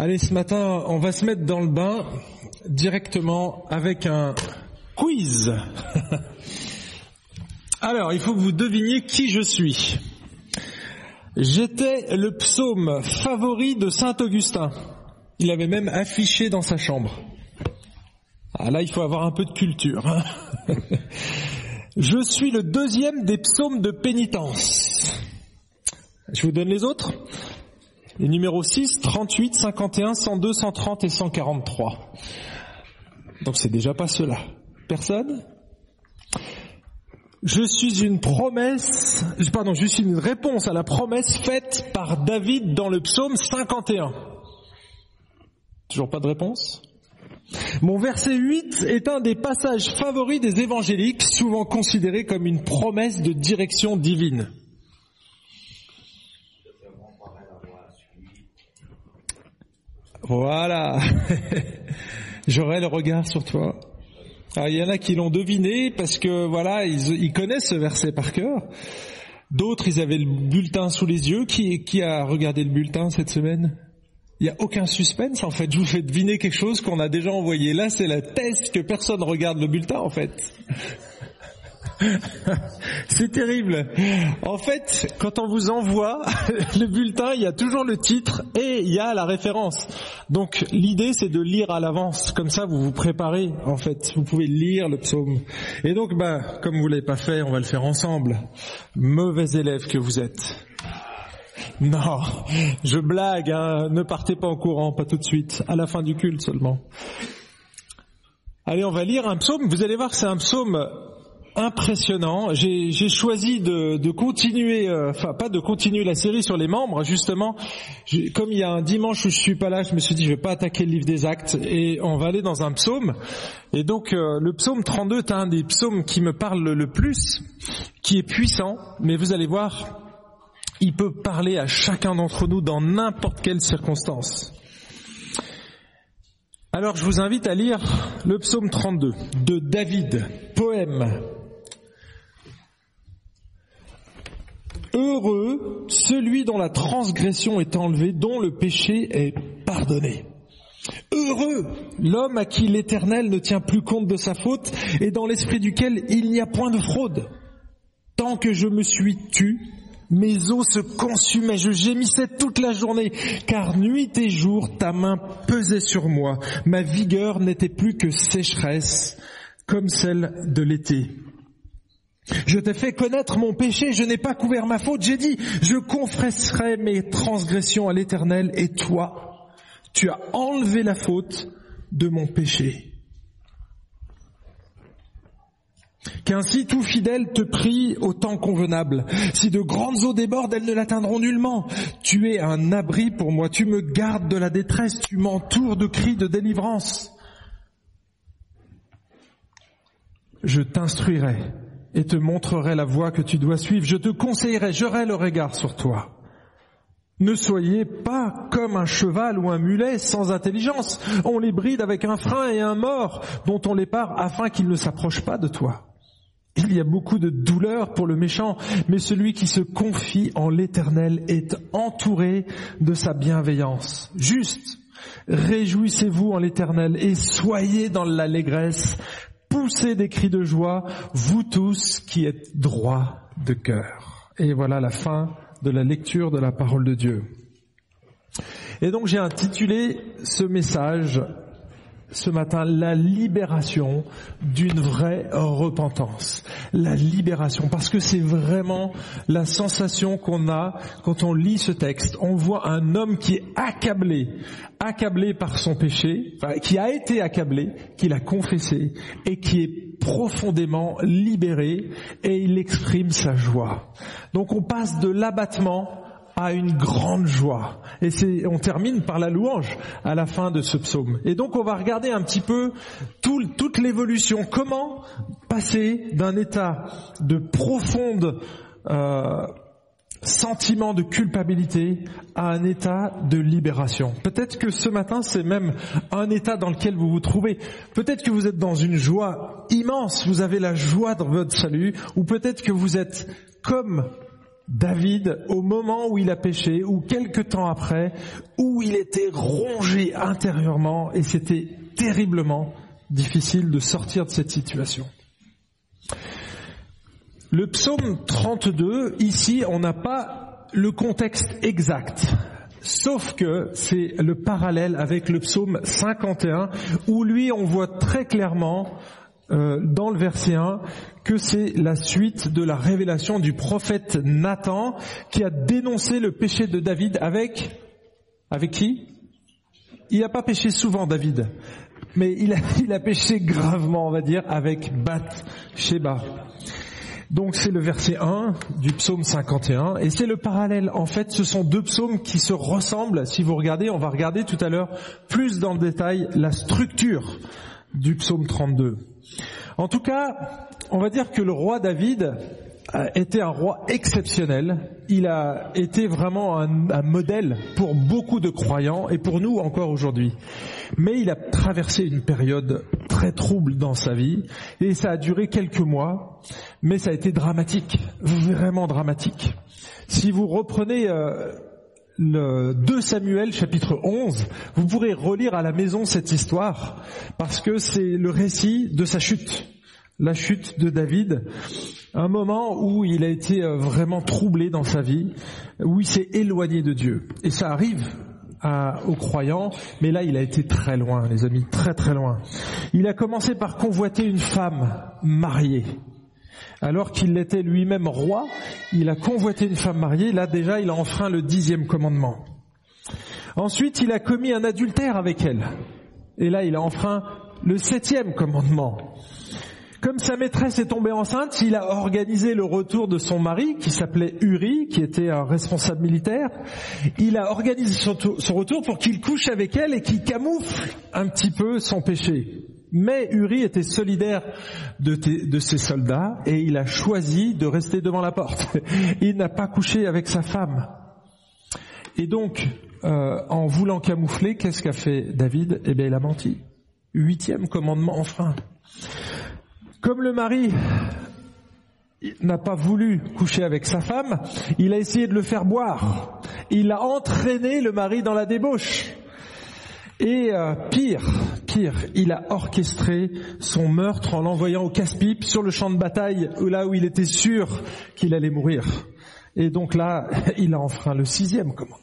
Allez, ce matin, on va se mettre dans le bain directement avec un quiz. Alors, il faut que vous deviniez qui je suis. J'étais le psaume favori de Saint Augustin. Il avait même affiché dans sa chambre. Ah là, il faut avoir un peu de culture. hein. Je suis le deuxième des psaumes de pénitence. Je vous donne les autres. Les numéros 6, 38, 51, 102, 130 et 143. Donc c'est déjà pas cela. Personne? Je suis une promesse, pardon, je suis une réponse à la promesse faite par David dans le psaume 51. Toujours pas de réponse? Mon verset 8 est un des passages favoris des évangéliques, souvent considéré comme une promesse de direction divine. Voilà. J'aurai le regard sur toi. Alors, il y en a qui l'ont deviné parce que voilà, ils, ils connaissent ce verset par cœur. D'autres, ils avaient le bulletin sous les yeux. Qui, qui a regardé le bulletin cette semaine? Il n'y a aucun suspense en fait. Je vous fais deviner quelque chose qu'on a déjà envoyé. Là, c'est la test que personne regarde le bulletin en fait. C'est terrible. En fait, quand on vous envoie le bulletin, il y a toujours le titre et il y a la référence. Donc l'idée c'est de lire à l'avance, comme ça vous vous préparez en fait. Vous pouvez lire le psaume. Et donc, bah, comme vous l'avez pas fait, on va le faire ensemble. Mauvais élève que vous êtes. Non, je blague. Hein. Ne partez pas en courant, pas tout de suite. À la fin du culte seulement. Allez, on va lire un psaume. Vous allez voir, c'est un psaume impressionnant. J'ai choisi de, continuer, euh, enfin pas de continuer la série sur les membres, justement. Comme il y a un dimanche où je suis pas là, je me suis dit je vais pas attaquer le livre des actes et on va aller dans un psaume. Et donc euh, le psaume 32 est un des psaumes qui me parle le plus, qui est puissant, mais vous allez voir, il peut parler à chacun d'entre nous dans n'importe quelle circonstance. Alors je vous invite à lire le psaume 32 de David, poème. Heureux celui dont la transgression est enlevée, dont le péché est pardonné. Heureux l'homme à qui l'Éternel ne tient plus compte de sa faute et dans l'esprit duquel il n'y a point de fraude. Tant que je me suis tu, mes os se consumaient, je gémissais toute la journée, car nuit et jour ta main pesait sur moi, ma vigueur n'était plus que sécheresse, comme celle de l'été. Je t'ai fait connaître mon péché, je n'ai pas couvert ma faute, j'ai dit, je confesserai mes transgressions à l'Éternel, et toi, tu as enlevé la faute de mon péché. Qu'ainsi tout fidèle te prie au temps convenable. Si de grandes eaux débordent, elles ne l'atteindront nullement. Tu es un abri pour moi, tu me gardes de la détresse, tu m'entoures de cris de délivrance. Je t'instruirai et te montrerai la voie que tu dois suivre. Je te conseillerai, j'aurai le regard sur toi. Ne soyez pas comme un cheval ou un mulet sans intelligence. On les bride avec un frein et un mort dont on les part afin qu'ils ne s'approchent pas de toi. Il y a beaucoup de douleur pour le méchant, mais celui qui se confie en l'éternel est entouré de sa bienveillance. Juste, réjouissez-vous en l'éternel et soyez dans l'allégresse. Poussez des cris de joie, vous tous qui êtes droits de cœur. Et voilà la fin de la lecture de la parole de Dieu. Et donc j'ai intitulé ce message ce matin la libération d'une vraie repentance. La libération, parce que c'est vraiment la sensation qu'on a quand on lit ce texte. On voit un homme qui est accablé, accablé par son péché, qui a été accablé, qui l'a confessé et qui est profondément libéré et il exprime sa joie. Donc on passe de l'abattement à une grande joie. Et c'est, on termine par la louange à la fin de ce psaume. Et donc on va regarder un petit peu tout- toute l'évolution. Comment passer d'un état de profonde euh, sentiment de culpabilité à un état de libération. Peut-être que ce matin, c'est même un état dans lequel vous vous trouvez. Peut-être que vous êtes dans une joie immense, vous avez la joie de votre salut, ou peut-être que vous êtes comme David au moment où il a péché ou quelque temps après, où il était rongé intérieurement et c'était terriblement difficile de sortir de cette situation. Le psaume 32, ici, on n'a pas le contexte exact. Sauf que c'est le parallèle avec le psaume 51 où lui on voit très clairement euh, dans le verset 1 que c'est la suite de la révélation du prophète Nathan qui a dénoncé le péché de David avec avec qui? Il n'a pas péché souvent David, mais il a, il a péché gravement on va dire avec Bath Sheba. Donc c'est le verset 1 du psaume 51 et c'est le parallèle. En fait, ce sont deux psaumes qui se ressemblent. Si vous regardez, on va regarder tout à l'heure plus dans le détail la structure du psaume 32. En tout cas, on va dire que le roi David était un roi exceptionnel. Il a été vraiment un, un, modèle pour beaucoup de croyants et pour nous encore aujourd'hui. Mais il a traversé une période très trouble dans sa vie et ça a duré quelques mois, mais ça a été dramatique, vraiment dramatique. Si vous reprenez euh, le 2 Samuel chapitre 11, vous pourrez relire à la maison cette histoire parce que c'est le récit de sa chute, la chute de David, un moment où il a été euh, vraiment troublé dans sa vie, où il s'est éloigné de Dieu. Et ça arrive aux croyants, mais là il a été très loin, les amis, très très loin. Il a commencé par convoiter une femme mariée. Alors qu'il était lui-même roi, il a convoité une femme mariée, là déjà il a enfreint le dixième commandement. Ensuite il a commis un adultère avec elle. Et là il a enfreint le septième commandement. Comme sa maîtresse est tombée enceinte, il a organisé le retour de son mari, qui s'appelait Uri, qui était un responsable militaire. Il a organisé son, retour pour qu'il couche avec elle et qu'il camoufle un petit peu son péché. Mais Uri était solidaire de, ses soldats et il a choisi de rester devant la porte. Il n'a pas couché avec sa femme. Et donc, euh, en voulant camoufler, qu'est-ce qu'a fait David? Eh bien, il a menti. Huitième commandement enfreint. Comme le mari n'a pas voulu coucher avec sa femme, il a essayé de le faire boire. Il a entraîné le mari dans la débauche. Et euh, pire, pire, il a orchestré son meurtre en l'envoyant au casse-pipe sur le champ de bataille, là où il était sûr qu'il allait mourir. Et donc là, il a enfreint le sixième commandement.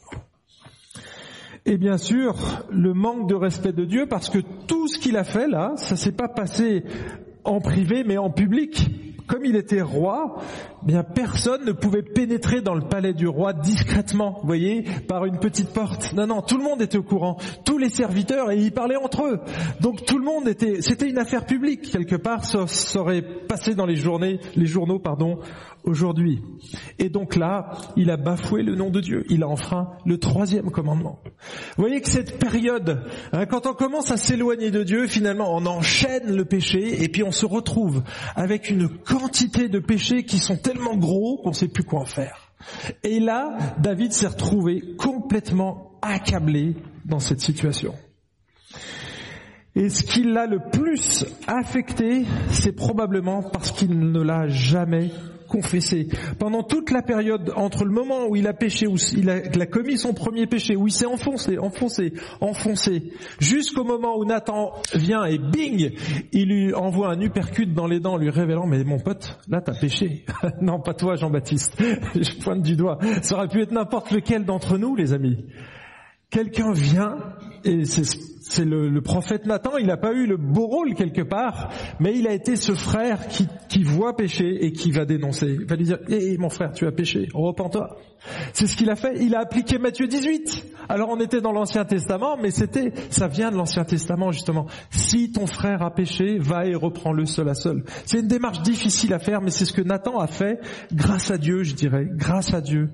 Et bien sûr, le manque de respect de Dieu, parce que tout ce qu'il a fait là, ça s'est pas passé en privé mais en public. Comme il était roi, bien personne ne pouvait pénétrer dans le palais du roi discrètement, vous voyez, par une petite porte. Non, non, tout le monde était au courant, tous les serviteurs, et ils parlaient entre eux. Donc tout le monde était, c'était une affaire publique quelque part, ça, aurait passé dans les journaux, pardon, aujourd'hui. Et donc là, il a bafoué le nom de Dieu. Il a enfreint le troisième commandement. Vous voyez que cette période, hein, quand on commence à s'éloigner de Dieu, finalement, on enchaîne le péché et puis on se retrouve avec une quantité de péchés qui sont tellement gros qu'on ne sait plus quoi en faire. Et là, David s'est retrouvé complètement accablé dans cette situation. Et ce qui l'a le plus affecté, c'est probablement parce qu'il ne l'a jamais confessé. Pendant toute la période entre le moment où il a péché, où il a, commis son premier péché, où il s'est enfoncé, enfoncé, enfoncé, jusqu'au moment où Nathan vient et bing, il lui envoie un uppercut dans les dents, lui révélant, mais mon pote, là t'as péché. non, pas toi Jean-Baptiste. Je pointe du doigt. Ça aurait pu être n'importe lequel d'entre nous, les amis. Quelqu'un vient, et c'est le, prophète Nathan, il n'a pas eu le beau rôle quelque part, mais il a été ce frère qui, qui voit pécher et qui va dénoncer. Il va lui dire, hé mon frère, tu as péché, repens-toi. C'est ce qu'il a fait, il a appliqué Matthieu 18. Alors on était dans l'Ancien Testament, mais c'était, ça vient de l'Ancien Testament justement. Si ton frère a péché, va et reprends-le seul à seul. C'est une démarche difficile à faire, mais c'est ce que Nathan a fait grâce à Dieu, je dirais, grâce à Dieu.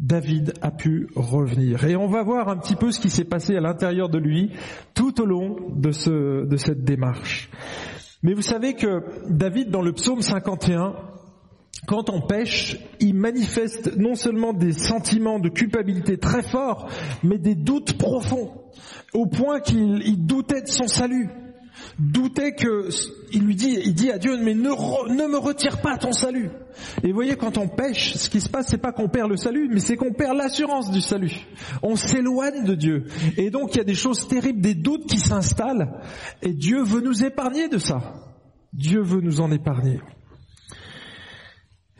David a pu revenir. Et on va voir un petit peu ce qui s'est passé à l'intérieur de lui tout au long de, ce, de cette démarche. Mais vous savez que David, dans le psaume 51, quand on pêche, il manifeste non seulement des sentiments de culpabilité très forts, mais des doutes profonds, au point qu'il doutait de son salut. Doutait que, il lui dit, il dit à Dieu, mais ne, me retire pas ton salut. Et voyez, quand on pêche, ce qui se passe, c'est pas qu'on perd le salut, mais c'est qu'on perd l'assurance du salut. On s'éloigne de Dieu. Et donc, il y a des choses terribles, des doutes qui s'installent, et Dieu veut nous épargner de ça. Dieu veut nous en épargner.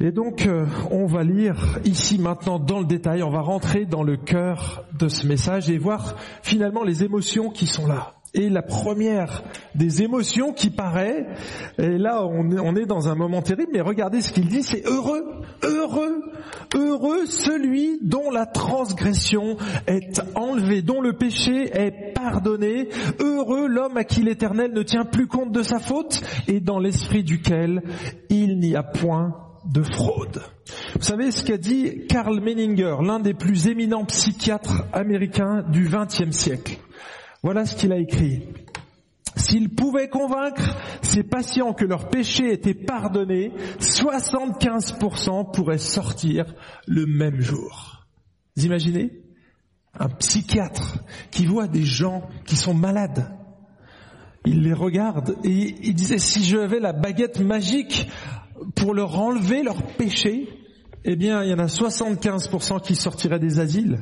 Et donc, euh, on va lire ici maintenant dans le détail, on va rentrer dans le cœur de ce message et voir finalement les émotions qui sont là. Et la première des émotions qui paraît, et là on est, dans un moment terrible, mais regardez ce qu'il dit, c'est heureux, heureux, heureux celui dont la transgression est enlevée, dont le péché est pardonné, heureux l'homme à qui l'Éternel ne tient plus compte de sa faute et dans l'esprit duquel il n'y a point de fraude. Vous savez ce qu'a dit Karl Menninger, l'un des plus éminents psychiatres américains du XXe siècle. Voilà ce qu'il a écrit. S'il pouvait convaincre ses patients que leur péché était pardonné, 75% pourraient sortir le même jour. Vous imaginez? Un psychiatre qui voit des gens qui sont malades. Il les regarde et il disait si j'avais la baguette magique, pour leur enlever leur péché, eh bien, il y en a 75% qui sortiraient des asiles.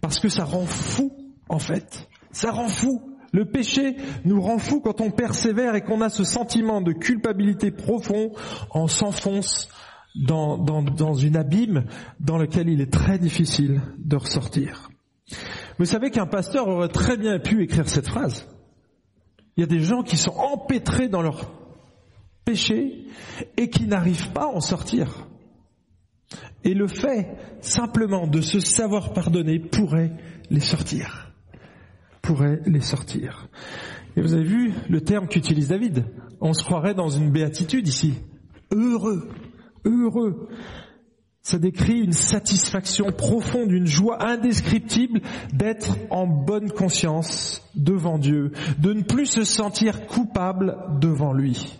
Parce que ça rend fou, en fait. Ça rend fou. Le péché nous rend fou quand on persévère et qu'on a ce sentiment de culpabilité profond, on s'enfonce dans, dans, dans une abîme dans lequel il est très difficile de ressortir. Vous savez qu'un pasteur aurait très bien pu écrire cette phrase. Il y a des gens qui sont empêtrés dans leur péché et qui n'arrivent pas à en sortir. Et le fait simplement de se savoir pardonner pourrait les sortir. Pourrait les sortir. Et vous avez vu le terme qu'utilise David? On se croirait dans une béatitude ici. Heureux. Heureux. Ça décrit une satisfaction profonde, une joie indescriptible d'être en bonne conscience devant Dieu, de ne plus se sentir coupable devant lui.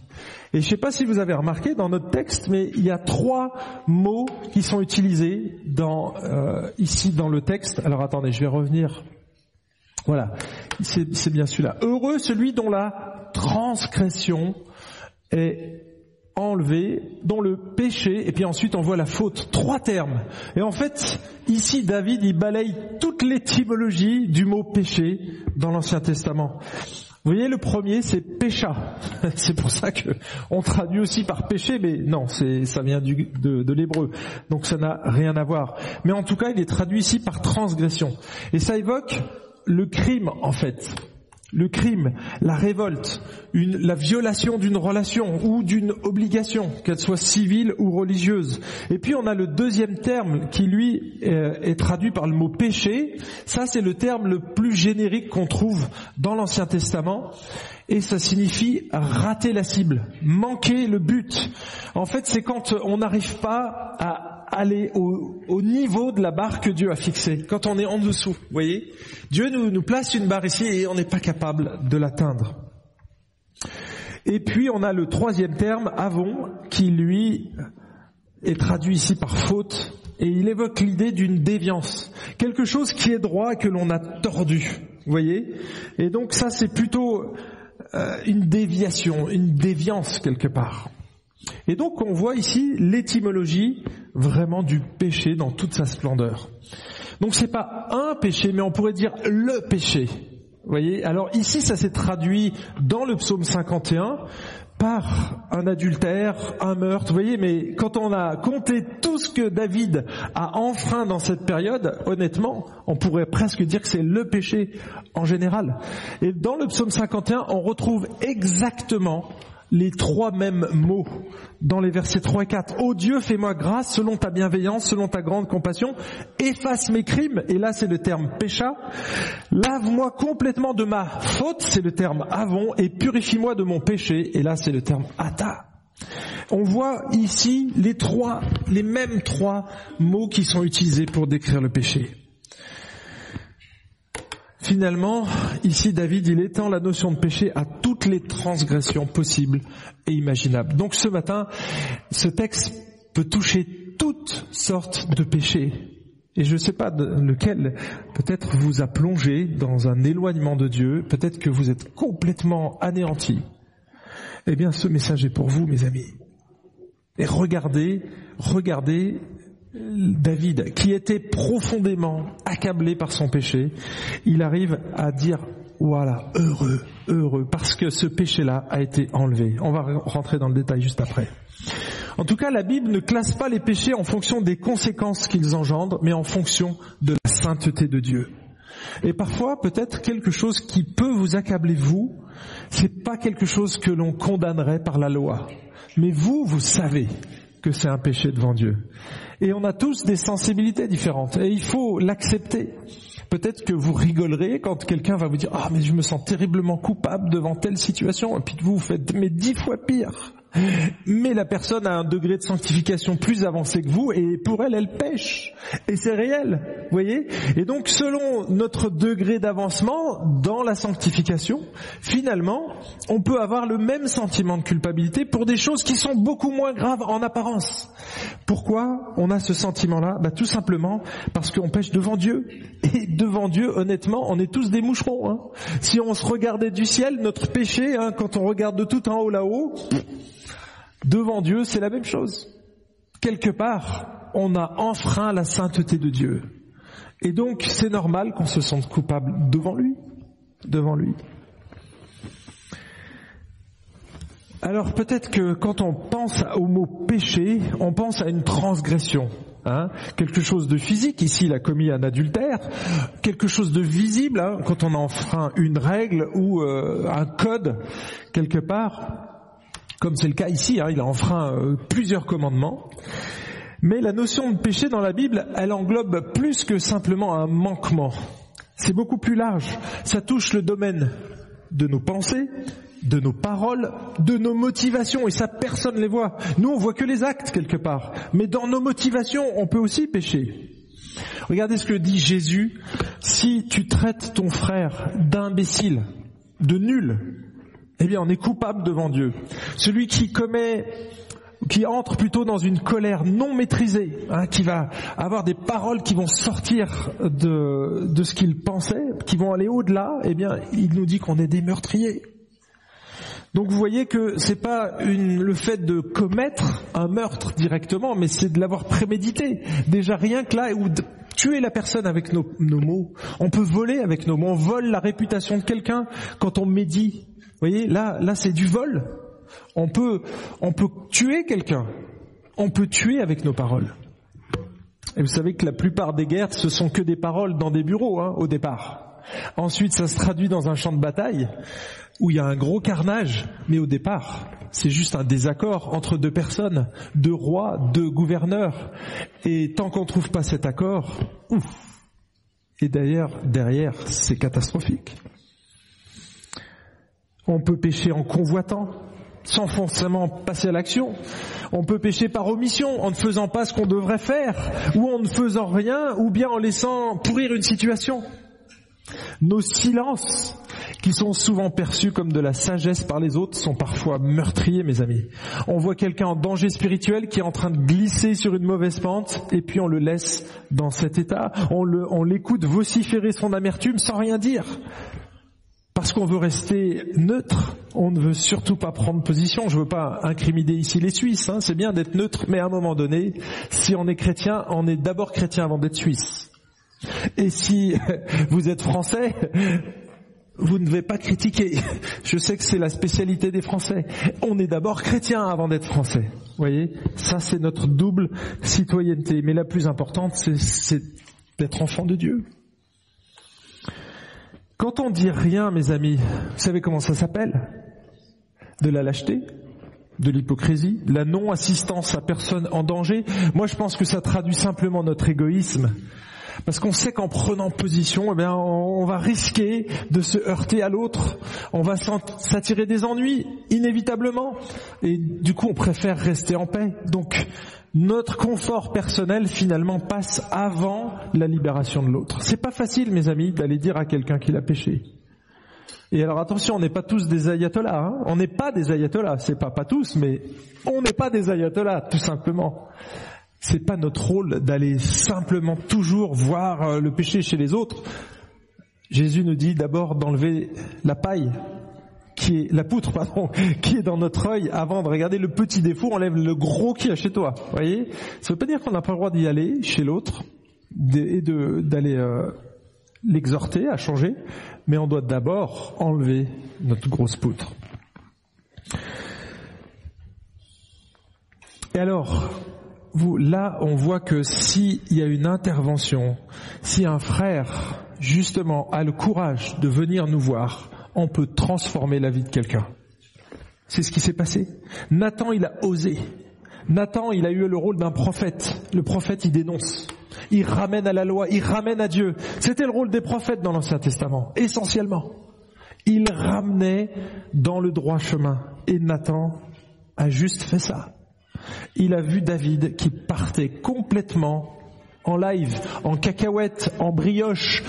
Et je ne sais pas si vous avez remarqué dans notre texte, mais il y a trois mots qui sont utilisés dans, euh, ici dans le texte. Alors attendez, je vais revenir. Voilà, c'est bien celui-là. Heureux celui dont la transgression est enlevée, dont le péché, et puis ensuite on voit la faute. Trois termes. Et en fait, ici David, il balaye toute l'étymologie du mot péché dans l'Ancien Testament. Vous voyez, le premier, c'est pécha. c'est pour ça que on traduit aussi par péché, mais non, ça vient de, de l'hébreu, donc ça n'a rien à voir. Mais en tout cas, il est traduit ici par transgression, et ça évoque le crime en fait le crime, la révolte, la violation d'une relation ou d'une obligation, qu'elle soit civile ou religieuse. Et puis on a le deuxième terme qui lui euh, est traduit par le mot péché. Ça c'est le terme le plus générique qu'on trouve dans l'Ancien Testament. Et ça signifie rater la cible, manquer le but. En fait c'est quand on n'arrive pas à aller au, niveau de la barre que Dieu a fixée, quand on est en dessous, vous voyez? Dieu nous, place une barre ici et on n'est pas capable de l'atteindre. Et puis on a le troisième terme, avon, qui lui est traduit ici par faute, et il évoque l'idée d'une déviance, quelque chose qui est droit que l'on a tordu, vous voyez? Et donc ça c'est plutôt euh, une déviation, une déviance quelque part. Et donc on voit ici l'étymologie vraiment du péché dans toute sa splendeur. Donc c'est pas un péché, mais on pourrait dire le péché. Vous voyez? Alors ici ça s'est traduit dans le psaume 51 par un adultère, un meurtre, vous voyez, mais quand on a compté tout ce que David a enfreint dans cette période, honnêtement, on pourrait presque dire que c'est le péché en général. Et dans le psaume 51, on retrouve exactement les trois mêmes mots dans les versets 3 et 4. Ô Dieu, fais-moi grâce selon ta bienveillance, selon ta grande compassion. Efface mes crimes, et là c'est le terme pécha. Lave-moi complètement de ma faute, c'est le terme avon, et purifie-moi de mon péché, et là c'est le terme ata. On voit ici les trois, les mêmes trois mots qui sont utilisés pour décrire le péché. Finalement, ici David, il étend la notion de péché à toutes les transgressions possibles et imaginables. Donc ce matin, ce texte peut toucher toutes sortes de péchés. Et je ne sais pas lequel peut-être vous a plongé dans un éloignement de Dieu, peut-être que vous êtes complètement anéanti. Eh bien, ce message est pour vous, mes amis. Et regardez, regardez David, qui était profondément accablé par son péché, il arrive à dire, voilà, heureux, heureux, parce que ce péché-là a été enlevé. On va rentrer dans le détail juste après. En tout cas, la Bible ne classe pas les péchés en fonction des conséquences qu'ils engendrent, mais en fonction de la sainteté de Dieu. Et parfois, peut-être quelque chose qui peut vous accabler vous, c'est pas quelque chose que l'on condamnerait par la loi. Mais vous, vous savez que c'est un péché devant Dieu. Et on a tous des sensibilités différentes. Et il faut l'accepter. Peut-être que vous rigolerez quand quelqu'un va vous dire ah mais je me sens terriblement coupable devant telle situation et puis vous vous faites mais dix fois pire. Mais la personne a un degré de sanctification plus avancé que vous et pour elle, elle pêche. Et c'est réel, vous voyez? Et donc, selon notre degré d'avancement dans la sanctification, finalement, on peut avoir le même sentiment de culpabilité pour des choses qui sont beaucoup moins graves en apparence. Pourquoi on a ce sentiment-là? Bah, Tout simplement parce qu'on pêche devant Dieu. Et devant Dieu, honnêtement, on est tous des moucherons. Hein. Si on se regardait du ciel, notre péché, hein, quand on regarde de tout en haut là-haut, Devant Dieu, c'est la même chose. Quelque part, on a enfreint la sainteté de Dieu. Et donc, c'est normal qu'on se sente coupable devant lui. Devant lui. Alors peut-être que quand on pense au mot péché, on pense à une transgression. Hein, quelque chose de physique, ici il a commis un adultère, quelque chose de visible, hein, quand on enfreint une règle ou euh, un code quelque part, comme c'est le cas ici, hein, il a enfreint euh, plusieurs commandements. Mais la notion de péché dans la Bible, elle englobe plus que simplement un manquement. C'est beaucoup plus large. Ça touche le domaine de nos pensées, de nos paroles, de nos motivations, et ça personne ne les voit. Nous, on voit que les actes quelque part. Mais dans nos motivations, on peut aussi pécher. Regardez ce que dit Jésus. Si tu traites ton frère d'imbécile, de nul, eh bien on est coupable devant Dieu. Celui qui commet qui entre plutôt dans une colère non maîtrisée, hein, qui va avoir des paroles qui vont sortir de, ce qu'il pensait, qui vont aller au-delà, eh bien, il nous dit qu'on est des meurtriers. Donc vous voyez que c'est pas le fait de commettre un meurtre directement, mais c'est de l'avoir prémédité. Déjà rien que là, ou de tuer la personne avec nos, nos mots. On peut voler avec nos mots. On vole la réputation de quelqu'un quand on médit voyez, là, là, c'est du vol. On peut, on peut tuer quelqu'un. On peut tuer avec nos paroles. Et vous savez que la plupart des guerres, ce sont que des paroles dans des bureaux, hein, au départ. Ensuite, ça se traduit dans un champ de bataille où il y a un gros carnage, mais au départ, c'est juste un désaccord entre deux personnes, deux rois, deux gouverneurs. Et tant qu'on ne trouve pas cet accord, ouf. Et d'ailleurs, derrière, c'est catastrophique. On peut pécher en convoitant, sans forcément passer à l'action. On peut pécher par omission, en ne faisant pas ce qu'on devrait faire, ou en ne faisant rien, ou bien en laissant pourrir une situation. Nos silences, qui sont souvent perçus comme de la sagesse par les autres, sont parfois meurtriers, mes amis. On voit quelqu'un en danger spirituel qui est en train de glisser sur une mauvaise pente, et puis on le laisse dans cet état. On l'écoute vociférer son amertume sans rien dire parce qu'on veut rester neutre, on ne veut surtout pas prendre position. Je ne veux pas incriminer ici les Suisses, hein. c'est bien d'être neutre, mais à un moment donné, si on est chrétien, on est d'abord chrétien avant d'être suisse. Et si vous êtes français, vous ne devez pas critiquer. Je sais que c'est la spécialité des Français. On est d'abord chrétien avant d'être français. Vous voyez, ça c'est notre double citoyenneté. Mais la plus importante, c'est d'être enfant de Dieu. Quand on dit rien, mes amis, vous savez comment ça s'appelle? De la lâcheté, de l'hypocrisie, la non-assistance à personne en danger? Moi, je pense que ça traduit simplement notre égoïsme. Parce qu'on sait qu'en prenant position, eh bien, on va risquer de se heurter à l'autre. On va s'attirer des ennuis, inévitablement. Et du coup, on préfère rester en paix. Donc, notre confort personnel finalement passe avant la libération de l'autre. C'est pas facile, mes amis, d'aller dire à quelqu'un qu'il a péché. Et alors attention, on n'est pas tous des ayatollahs. Hein. on n'est pas des ayatollahs. C'est pas pas tous, mais on n'est pas des ayatollahs, tout simplement. C'est pas notre rôle d'aller simplement toujours voir euh, le péché chez les autres. Jésus nous dit d'abord d'enlever la paille qui est la poutre pardon, qui est dans notre œil avant de regarder le petit défaut, enlève le gros qui est chez toi. Voyez? Ça veut pas dire qu'on n'a pas le droit d'y aller chez l'autre et d'aller euh, l'exhorter à changer, mais on doit d'abord enlever notre grosse poutre. Et alors, vous, là, on voit que s'il y a une intervention, si un frère, justement, a le courage de venir nous voir, on peut transformer la vie de quelqu'un. C'est ce qui s'est passé. Nathan, il a osé. Nathan, il a eu le rôle d'un prophète. Le prophète, il dénonce. Il ramène à la loi, il ramène à Dieu. C'était le rôle des prophètes dans l'Ancien Testament, essentiellement. Il ramenait dans le droit chemin. Et Nathan a juste fait ça il a vu David qui partait complètement en live, en cacahuète, en brioche,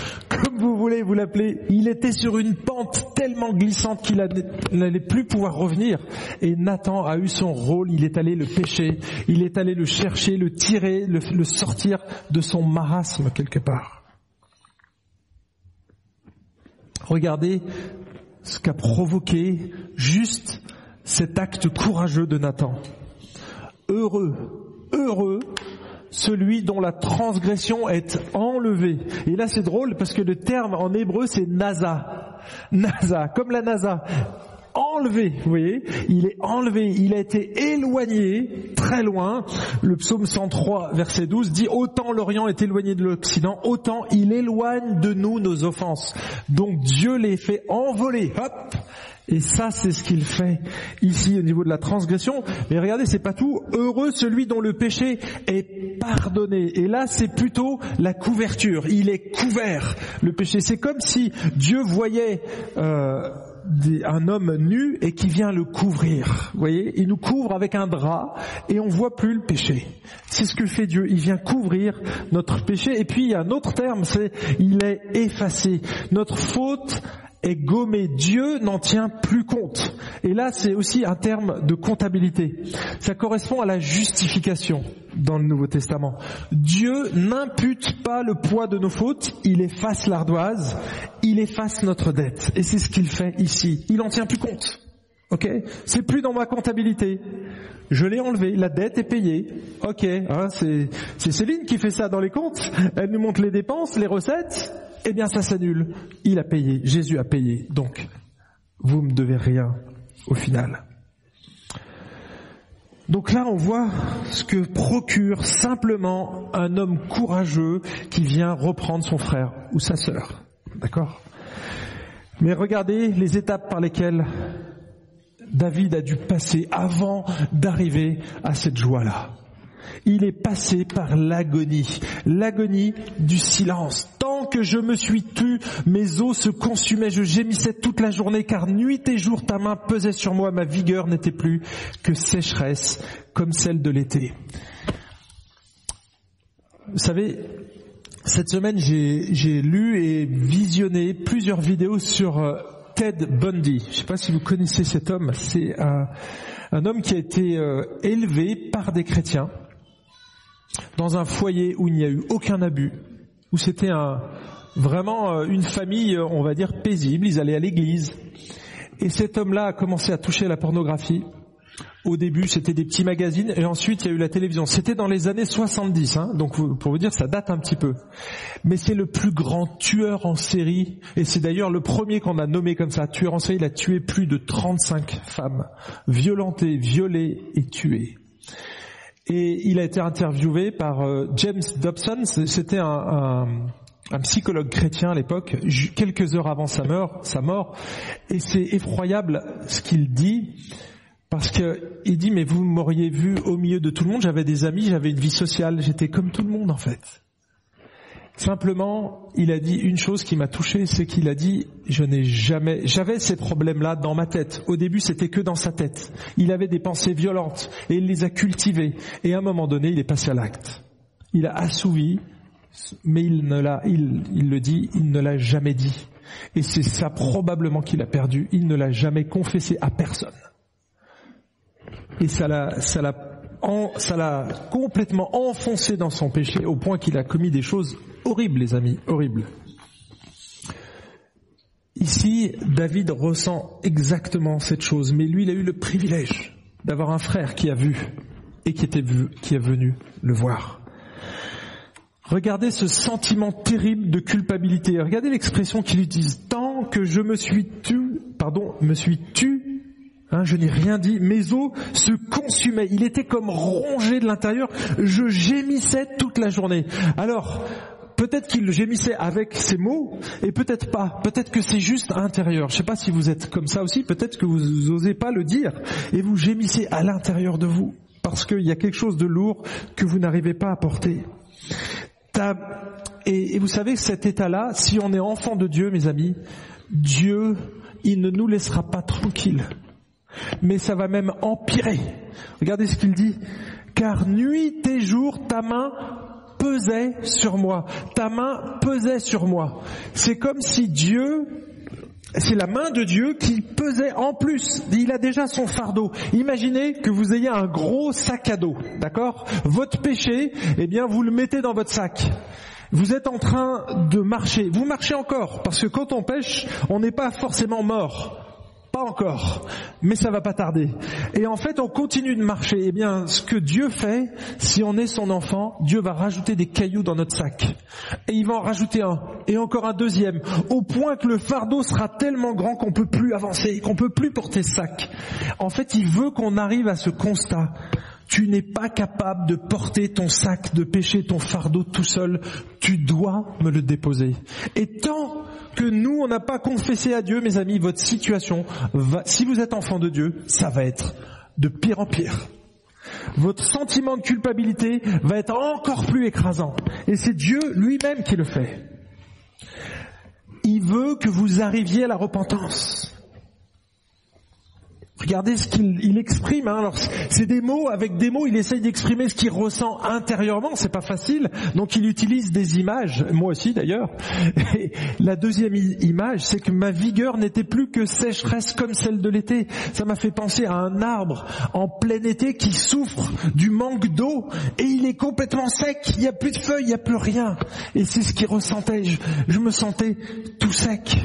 vous voulez vous l'appeler. Il était sur une pente tellement glissante qu'il n'allait plus pouvoir revenir. Et Nathan a eu son rôle, il est allé le pêcher, il est allé le chercher, le tirer, le sortir de son marasme quelque part. Regardez ce qu'a provoqué juste cet acte courageux de Nathan heureux, heureux celui dont la transgression est enlevée. Et là c'est drôle parce que le terme en hébreu c'est NASA. NASA, comme la NASA. Enlevé, vous voyez, il est enlevé, il a été éloigné très loin. Le psaume 103, verset 12 dit autant l'Orient est éloigné de l'Occident, autant il éloigne de nous nos offenses. Donc Dieu les fait envoler. Hop, et ça, c'est ce qu'il fait ici au niveau de la transgression. Mais regardez, c'est pas tout. Heureux celui dont le péché est pardonné. Et là, c'est plutôt la couverture. Il est couvert. Le péché, c'est comme si Dieu voyait euh, un homme nu et qui vient le couvrir. Vous voyez, il nous couvre avec un drap et on voit plus le péché. C'est ce que fait Dieu. Il vient couvrir notre péché. Et puis il y a un autre terme, c'est il est effacé. Notre faute est gommé. Dieu n'en tient plus compte. Et là, c'est aussi un terme de comptabilité. Ça correspond à la justification dans le Nouveau Testament. Dieu n'impute pas le poids de nos fautes, il efface l'ardoise, il efface notre dette. Et c'est ce qu'il fait ici. Il n'en tient plus compte. Ok? C'est plus dans ma comptabilité. Je l'ai enlevé, la dette est payée. Ok, hein, c'est Céline qui fait ça dans les comptes. Elle nous montre les dépenses, les recettes eh bien ça s'annule. Il a payé, Jésus a payé. Donc, vous me devez rien au final. Donc là, on voit ce que procure simplement un homme courageux qui vient reprendre son frère ou sa sœur. D'accord? Mais regardez les étapes par lesquelles David a dû passer avant d'arriver à cette joie-là. Il est passé par l'agonie, l'agonie du silence. Que je me suis tu, mes os se consumaient, je gémissais toute la journée, car nuit et jour ta main pesait sur moi, ma vigueur n'était plus que sécheresse, comme celle de l'été. Vous savez, cette semaine, j'ai lu et visionné plusieurs vidéos sur euh, Ted Bundy. Je ne sais pas si vous connaissez cet homme. C'est un, homme qui a été euh, élevé par des chrétiens dans un foyer où il n'y a eu aucun abus, où c'était vraiment euh, une famille, euh, on va dire, paisible, ils allaient à l'église. Et cet homme-là a commencé à toucher à la pornographie. Au début, c'était des petits magazines, et ensuite, il y a eu la télévision. C'était dans les années 70, hein, donc pour vous dire, ça date un petit peu. Mais c'est le plus grand tueur en série, et c'est d'ailleurs le premier qu'on a nommé comme ça, tueur en série. Il a tué plus de 35 femmes, violentées, violées et tuées. Et il a été interviewé par euh, James Dobson, c'était un, psychologue chrétien à l'époque, quelques heures avant sa mort, sa mort. Et c'est effroyable ce qu'il dit, parce que il dit, mais vous m'auriez vu au milieu de tout le monde, j'avais des amis, j'avais une vie sociale, j'étais comme tout le monde en fait. Simplement, il a dit une chose qui m'a touché, c'est qu'il a dit, je n'ai jamais, j'avais ces problèmes-là dans ma tête. Au début, c'était que dans sa tête. Il avait des pensées violentes et il les a cultivées. Et à un moment donné, il est passé à l'acte. Il a assouvi, mais il ne l'a, il, le dit, il ne l'a jamais dit. Et c'est ça probablement qu'il a perdu. Il ne l'a jamais confessé à personne. Et ça l'a, ça l'a ça l'a complètement enfoncé dans son péché au point qu'il a commis des choses horribles, les amis, horribles. Ici, David ressent exactement cette chose, mais lui, il a eu le privilège d'avoir un frère qui a vu et qui était est venu le voir. Regardez ce sentiment terrible de culpabilité. Regardez l'expression qu'il utilise. Tant que je me suis tu, pardon, me suis tu, hein, je n'ai rien dit. Mes os se consumaient. Il était comme rongé de l'intérieur. Je gémissais toute la journée. Alors, peut-être qu'il gémissait avec ses mots et peut-être pas. Peut-être que c'est juste intérieur. Je ne sais pas si vous êtes comme ça aussi. Peut-être que vous n'osez pas le dire et vous gémissez à l'intérieur de vous parce qu'il y a quelque chose de lourd que vous n'arrivez pas à porter. Et, vous savez, cet état-là, si on est enfant de Dieu, mes amis, Dieu, il ne nous laissera pas tranquilles. Mais ça va même empirer. Regardez ce qu'il dit. Car nuit et jour, ta main pesait sur moi. Ta main pesait sur moi. C'est comme si Dieu c'est la main de Dieu qui pesait en plus. Il a déjà son fardeau. Imaginez que vous ayez un gros sac à dos, d'accord? Votre péché, eh bien, vous le mettez dans votre sac. Vous êtes en train de marcher. Vous marchez encore, parce que quand on pêche, on n'est pas forcément mort. Pas encore, mais ça va pas tarder. Et en fait, on continue de marcher. Eh bien, ce que Dieu fait, si on est son enfant, Dieu va rajouter des cailloux dans notre sac. Et il va en rajouter un, et encore un deuxième, au point que le fardeau sera tellement grand qu'on peut plus avancer, qu'on peut plus porter ce sac. En fait, il veut qu'on arrive à ce constat. Tu n'es pas capable de porter ton sac de péché, ton fardeau tout seul. Tu dois me le déposer. Et tant que nous, on n'a pas confessé à Dieu, mes amis, votre situation, va, si vous êtes enfant de Dieu, ça va être de pire en pire. Votre sentiment de culpabilité va être encore plus écrasant. Et c'est Dieu lui-même qui le fait. Il veut que vous arriviez à la repentance. Regardez ce qu'il exprime. Hein. Alors, c'est des mots avec des mots. Il essaye d'exprimer ce qu'il ressent intérieurement. C'est pas facile. Donc, il utilise des images. Moi aussi, d'ailleurs. la deuxième image, c'est que ma vigueur n'était plus que sécheresse comme celle de l'été. Ça m'a fait penser à un arbre en plein été qui souffre du manque d'eau et il est complètement sec. Il n'y a plus de feuilles, il n'y a plus rien. Et c'est ce qu'il ressentait. je me sentais tout sec.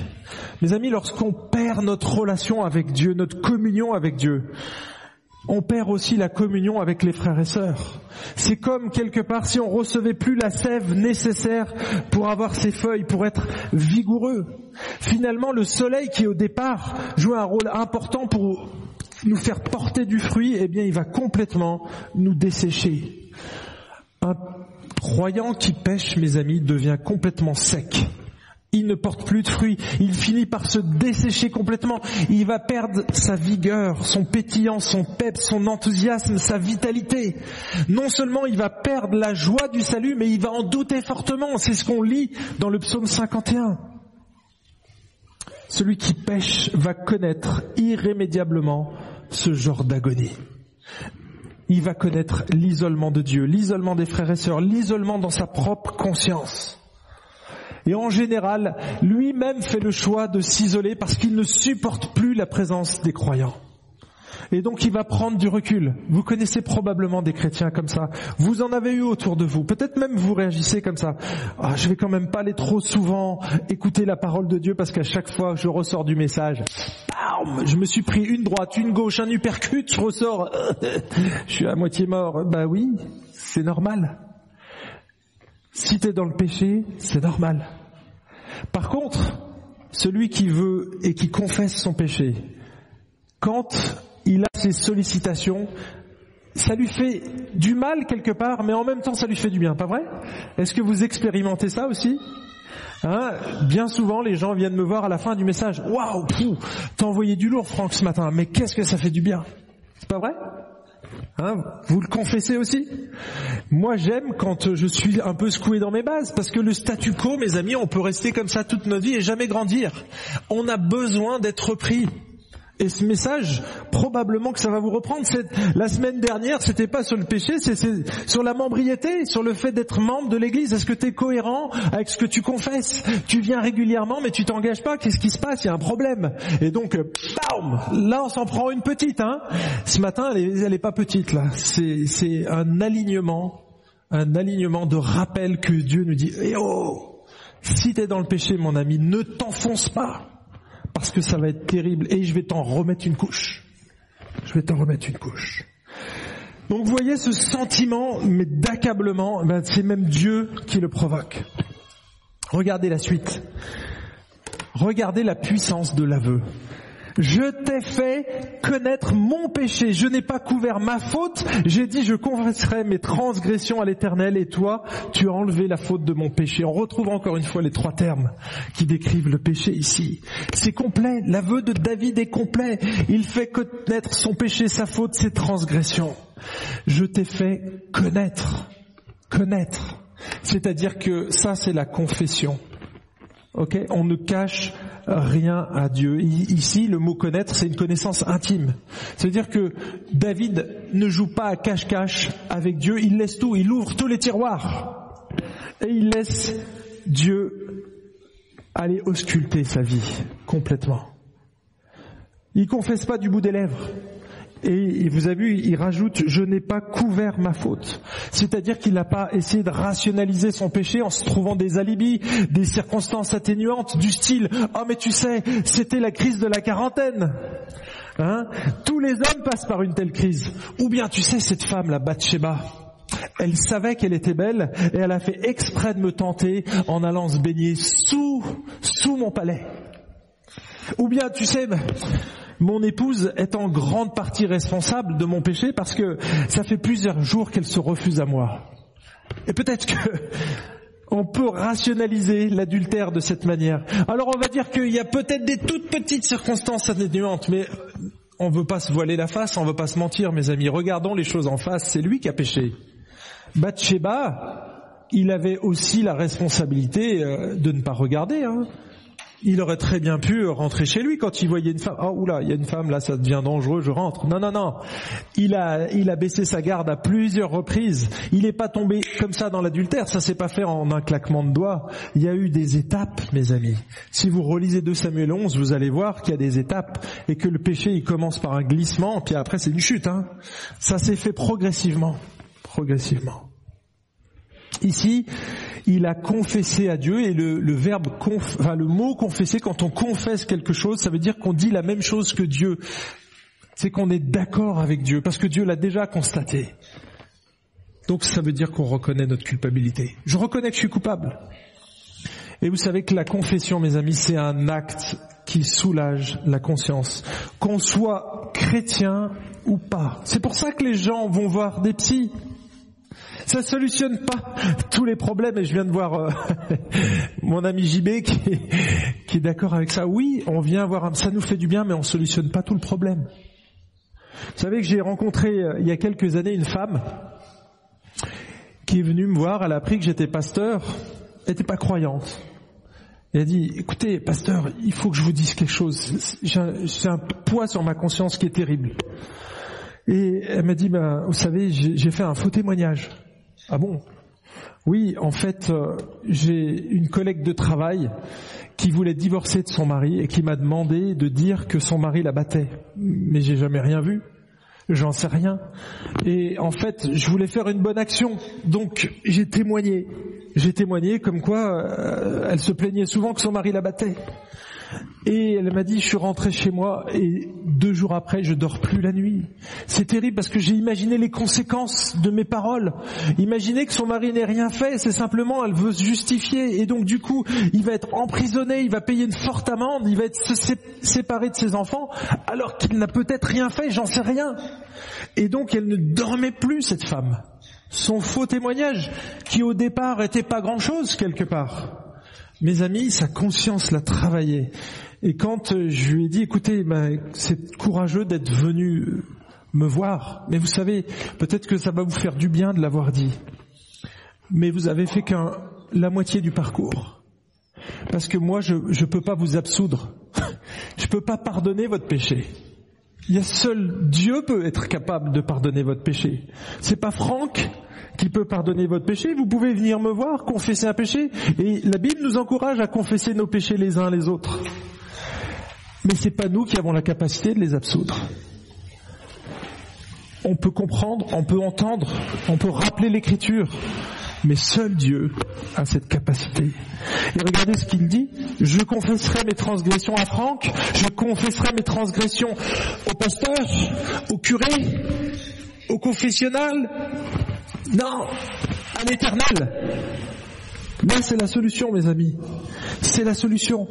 Mes amis, lorsqu'on perd notre relation avec Dieu, notre communion avec Dieu, on perd aussi la communion avec les frères et sœurs. C'est comme quelque part si on recevait plus la sève nécessaire pour avoir ses feuilles, pour être vigoureux. Finalement, le soleil qui au départ jouait un rôle important pour nous faire porter du fruit, eh bien, il va complètement nous dessécher. Un croyant qui pêche, mes amis, devient complètement sec il ne porte plus de fruits, il finit par se dessécher complètement, il va perdre sa vigueur, son pétillant, son pep, son enthousiasme, sa vitalité. Non seulement il va perdre la joie du salut, mais il va en douter fortement, c'est ce qu'on lit dans le psaume 51. Celui qui pêche va connaître irrémédiablement ce genre d'agonie. Il va connaître l'isolement de Dieu, l'isolement des frères et sœurs, l'isolement dans sa propre conscience. Et en général, lui-même fait le choix de s'isoler parce qu'il ne supporte plus la présence des croyants. Et donc il va prendre du recul. Vous connaissez probablement des chrétiens comme ça. Vous en avez eu autour de vous. Peut-être même vous réagissez comme ça. Ah, je vais quand même pas aller trop souvent écouter la parole de Dieu parce qu'à chaque fois je ressors du message, je me suis pris une droite, une gauche, un uppercut, je ressors, je suis à moitié mort. Bah oui, c'est normal. Si tu es dans le péché, c'est normal. Par contre, celui qui veut et qui confesse son péché, quand il a ses sollicitations, ça lui fait du mal quelque part, mais en même temps ça lui fait du bien, pas vrai? Est-ce que vous expérimentez ça aussi? Hein? Bien souvent, les gens viennent me voir à la fin du message. Waouh, t'as envoyé du lourd, Franck, ce matin. Mais qu'est-ce que ça fait du bien? C'est pas vrai? Hein, vous le confessez aussi? Moi j'aime quand je suis un peu secoué dans mes bases, parce que le statu quo, mes amis, on peut rester comme ça toute notre vie et jamais grandir. On a besoin d'être pris. Et ce message, probablement que ça va vous reprendre. La semaine dernière, c'était pas sur le péché, c'est sur la membriété, sur le fait d'être membre de l'Église. Est-ce que tu es cohérent avec ce que tu confesses? Tu viens régulièrement, mais tu t'engages pas. Qu'est-ce qui se passe? Il y a un problème. Et donc, euh, bam Là, on s'en prend une petite. Hein ce matin, elle est, pas petite là. C'est un alignement, un alignement de rappel que Dieu nous dit. Eh oh Si t'es dans le péché, mon ami, ne t'enfonce pas parce que ça va être terrible et je vais t'en remettre une couche. Je vais t'en remettre une couche. Donc vous voyez ce sentiment mais d'accablement, ben, c'est même Dieu qui le provoque. Regardez la suite. Regardez la puissance de l'aveu. Je t'ai fait connaître mon péché. Je n'ai pas couvert ma faute. J'ai dit, je confesserai mes transgressions à l'éternel et toi, tu as enlevé la faute de mon péché. On retrouve encore une fois les trois termes qui décrivent le péché ici. C'est complet. L'aveu de David est complet. Il fait connaître son péché, sa faute, ses transgressions. Je t'ai fait connaître. Connaître. C'est-à-dire que ça, c'est la confession. Ok, on ne cache rien à Dieu. Ici, le mot connaître, c'est une connaissance intime. C'est-à-dire que David ne joue pas à cache-cache avec Dieu, il laisse tout, il ouvre tous les tiroirs et il laisse Dieu aller ausculter sa vie complètement. Il confesse pas du bout des lèvres. Et vous avez vu, il rajoute, je n'ai pas couvert ma faute. C'est-à-dire qu'il n'a pas essayé de rationaliser son péché en se trouvant des alibis, des circonstances atténuantes du style, oh mais tu sais, c'était la crise de la quarantaine. Hein? Tous les hommes passent par une telle crise. Ou bien tu sais, cette femme, la Bathsheba, elle savait qu'elle était belle et elle a fait exprès de me tenter en allant se baigner sous, sous mon palais. Ou bien tu sais, mon épouse est en grande partie responsable de mon péché parce que ça fait plusieurs jours qu'elle se refuse à moi. Et peut-être que on peut rationaliser l'adultère de cette manière. Alors on va dire qu'il y a peut-être des toutes petites circonstances atténuantes, mais on ne veut pas se voiler la face, on ne veut pas se mentir, mes amis. Regardons les choses en face, c'est lui qui a péché. Bathsheba, il avait aussi la responsabilité euh, de ne pas regarder. Hein il aurait très bien pu rentrer chez lui quand il voyait une femme. Oh oula, il y a une femme là, ça devient dangereux, je rentre. Non, non, non. Il a, il a baissé sa garde à plusieurs reprises. Il n'est pas tombé comme ça dans l'adultère. Ça s'est pas fait en un claquement de doigts. Il y a eu des étapes, mes amis. Si vous relisez 2 Samuel 11, vous allez voir qu'il y a des étapes et que le péché, il commence par un glissement, puis après c'est une chute. Hein. Ça s'est fait progressivement, progressivement. Ici, il a confessé à Dieu et le, verbe, enfin, le mot confesser, quand on confesse quelque chose, ça veut dire qu'on dit la même chose que Dieu. C'est qu'on est d'accord avec Dieu parce que Dieu l'a déjà constaté. Donc ça veut dire qu'on reconnaît notre culpabilité. Je reconnais que je suis coupable. Et vous savez que la confession, mes amis, c'est un acte qui soulage la conscience. Qu'on soit chrétien ou pas. C'est pour ça que les gens vont voir des psys. Ça solutionne pas tous les problèmes et je viens de voir euh, mon ami JB qui, est d'accord avec ça. Oui, on vient voir, ça nous fait du bien, mais on solutionne pas tout le problème. Vous savez que j'ai rencontré euh, il y a quelques années une femme qui est venue me voir, elle a appris que j'étais pasteur, elle n'était pas croyante. Elle a dit, écoutez, pasteur, il faut que je vous dise quelque chose. J'ai un, poids sur ma conscience qui est terrible. Et elle m'a dit, ben, vous savez, j'ai fait un faux témoignage. Ah bon? Oui, en fait, euh, j'ai une collègue de travail qui voulait divorcer de son mari et qui m'a demandé de dire que son mari la battait. Mais j'ai jamais rien vu. J'en sais rien. Et en fait, je voulais faire une bonne action. Donc, j'ai témoigné. J'ai témoigné comme quoi euh, elle se plaignait souvent que son mari la battait. Et elle m'a dit, je suis rentré chez moi et deux jours après, je dors plus la nuit. C'est terrible parce que j'ai imaginé les conséquences de mes paroles. Imaginez que son mari n'ait rien fait, c'est simplement, elle veut se justifier et donc du coup, il va être emprisonné, il va payer une forte amende, il va être séparé de ses enfants alors qu'il n'a peut-être rien fait, j'en sais rien. Et donc elle ne dormait plus, cette femme. Son faux témoignage, qui au départ était pas grand chose quelque part mes amis, sa conscience l'a travaillé. Et quand euh, je lui ai dit, écoutez, ben, c'est courageux d'être venu euh, me voir, mais vous savez, peut-être que ça va vous faire du bien de l'avoir dit. Mais vous avez fait qu'un la moitié du parcours. Parce que moi, je ne peux pas vous absoudre. Je peux pas pardonner votre péché. Il y a seul Dieu peut être capable de pardonner votre péché. C'est pas Franck qui peut pardonner votre péché. Vous pouvez venir me voir, confesser un péché. Et la Bible nous encourage à confesser nos péchés les uns les autres. Mais c'est pas nous qui avons la capacité de les absoudre. On peut comprendre, on peut entendre, on peut rappeler l'écriture, mais seul Dieu a cette capacité. Et regardez ce qu'il dit. Je confesserai mes transgressions à Franck, je confesserai mes transgressions au pasteur, au curé, au confessionnal. Non, à l'éternel. Là, c'est la solution, mes amis. C'est la solution.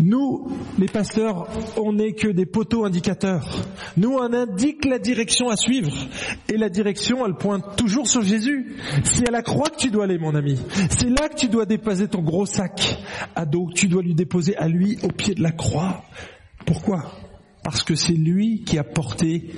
Nous, les pasteurs, on n'est que des poteaux indicateurs. Nous, on indique la direction à suivre. Et la direction, elle pointe toujours sur Jésus. C'est à la croix que tu dois aller, mon ami. C'est là que tu dois déposer ton gros sac à dos. Tu dois lui déposer à lui au pied de la croix. Pourquoi? Parce que c'est lui qui a porté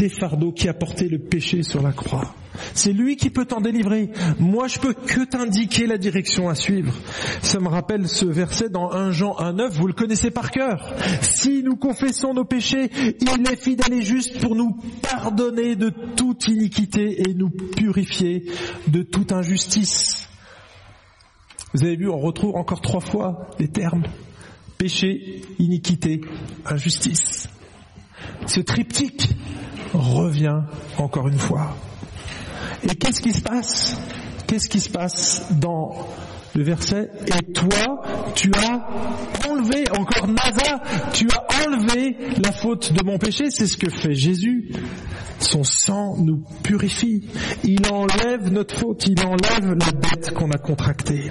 tes fardeaux, qui a porté le péché sur la croix. C'est lui qui peut t'en délivrer. Moi, je peux que t'indiquer la direction à suivre. Ça me rappelle ce verset dans 1 Jean 1.9, vous le connaissez par cœur. Si nous confessons nos péchés, il est fidèle et juste pour nous pardonner de toute iniquité et nous purifier de toute injustice. Vous avez vu, on retrouve encore trois fois les termes péché, iniquité, injustice. Ce triptyque revient encore une fois. Et qu'est-ce qui se passe? Qu'est-ce qui se passe dans le verset? Et toi, tu as enlevé, encore nada, tu as enlevé la faute de mon péché, c'est ce que fait Jésus. Son sang nous purifie. Il enlève notre faute, il enlève la dette qu'on a contractée.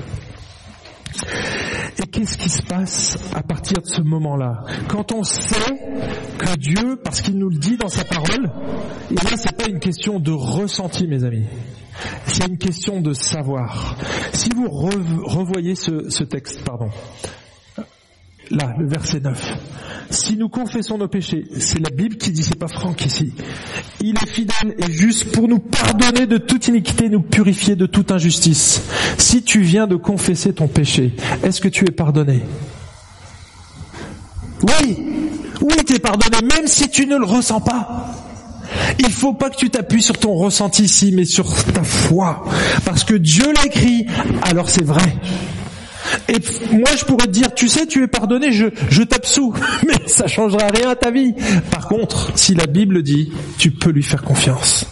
Et qu'est-ce qui se passe à partir de ce moment-là Quand on sait que Dieu, parce qu'il nous le dit dans sa parole, et là c'est pas une question de ressenti mes amis, c'est une question de savoir. Si vous revoyez ce, ce texte, pardon, là, le verset 9. Si nous confessons nos péchés, c'est la Bible qui dit, c'est pas Franck ici. Il est fidèle et juste pour nous pardonner de toute iniquité, nous purifier de toute injustice. Si tu viens de confesser ton péché, est-ce que tu es pardonné? Oui, oui, tu es pardonné, même si tu ne le ressens pas. Il faut pas que tu t'appuies sur ton ressenti ici, mais sur ta foi. Parce que Dieu l'a écrit, alors c'est vrai. Et moi, je pourrais te dire, tu sais, tu es pardonné, je, je t'absous, mais ça changera rien à ta vie. Par contre, si la Bible dit, tu peux lui faire confiance.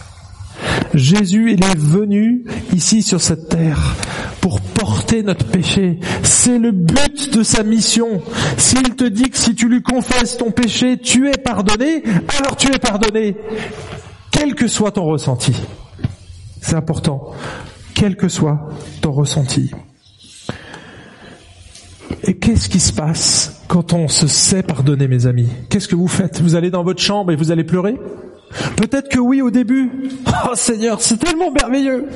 Jésus, il est venu ici sur cette terre pour porter notre péché. C'est le but de sa mission. S'il te dit que si tu lui confesses ton péché, tu es pardonné, alors tu es pardonné. Quel que soit ton ressenti. C'est important. Quel que soit ton ressenti. Et qu'est-ce qui se passe quand on se sait pardonner, mes amis Qu'est-ce que vous faites Vous allez dans votre chambre et vous allez pleurer Peut-être que oui au début. Oh Seigneur, c'est tellement merveilleux.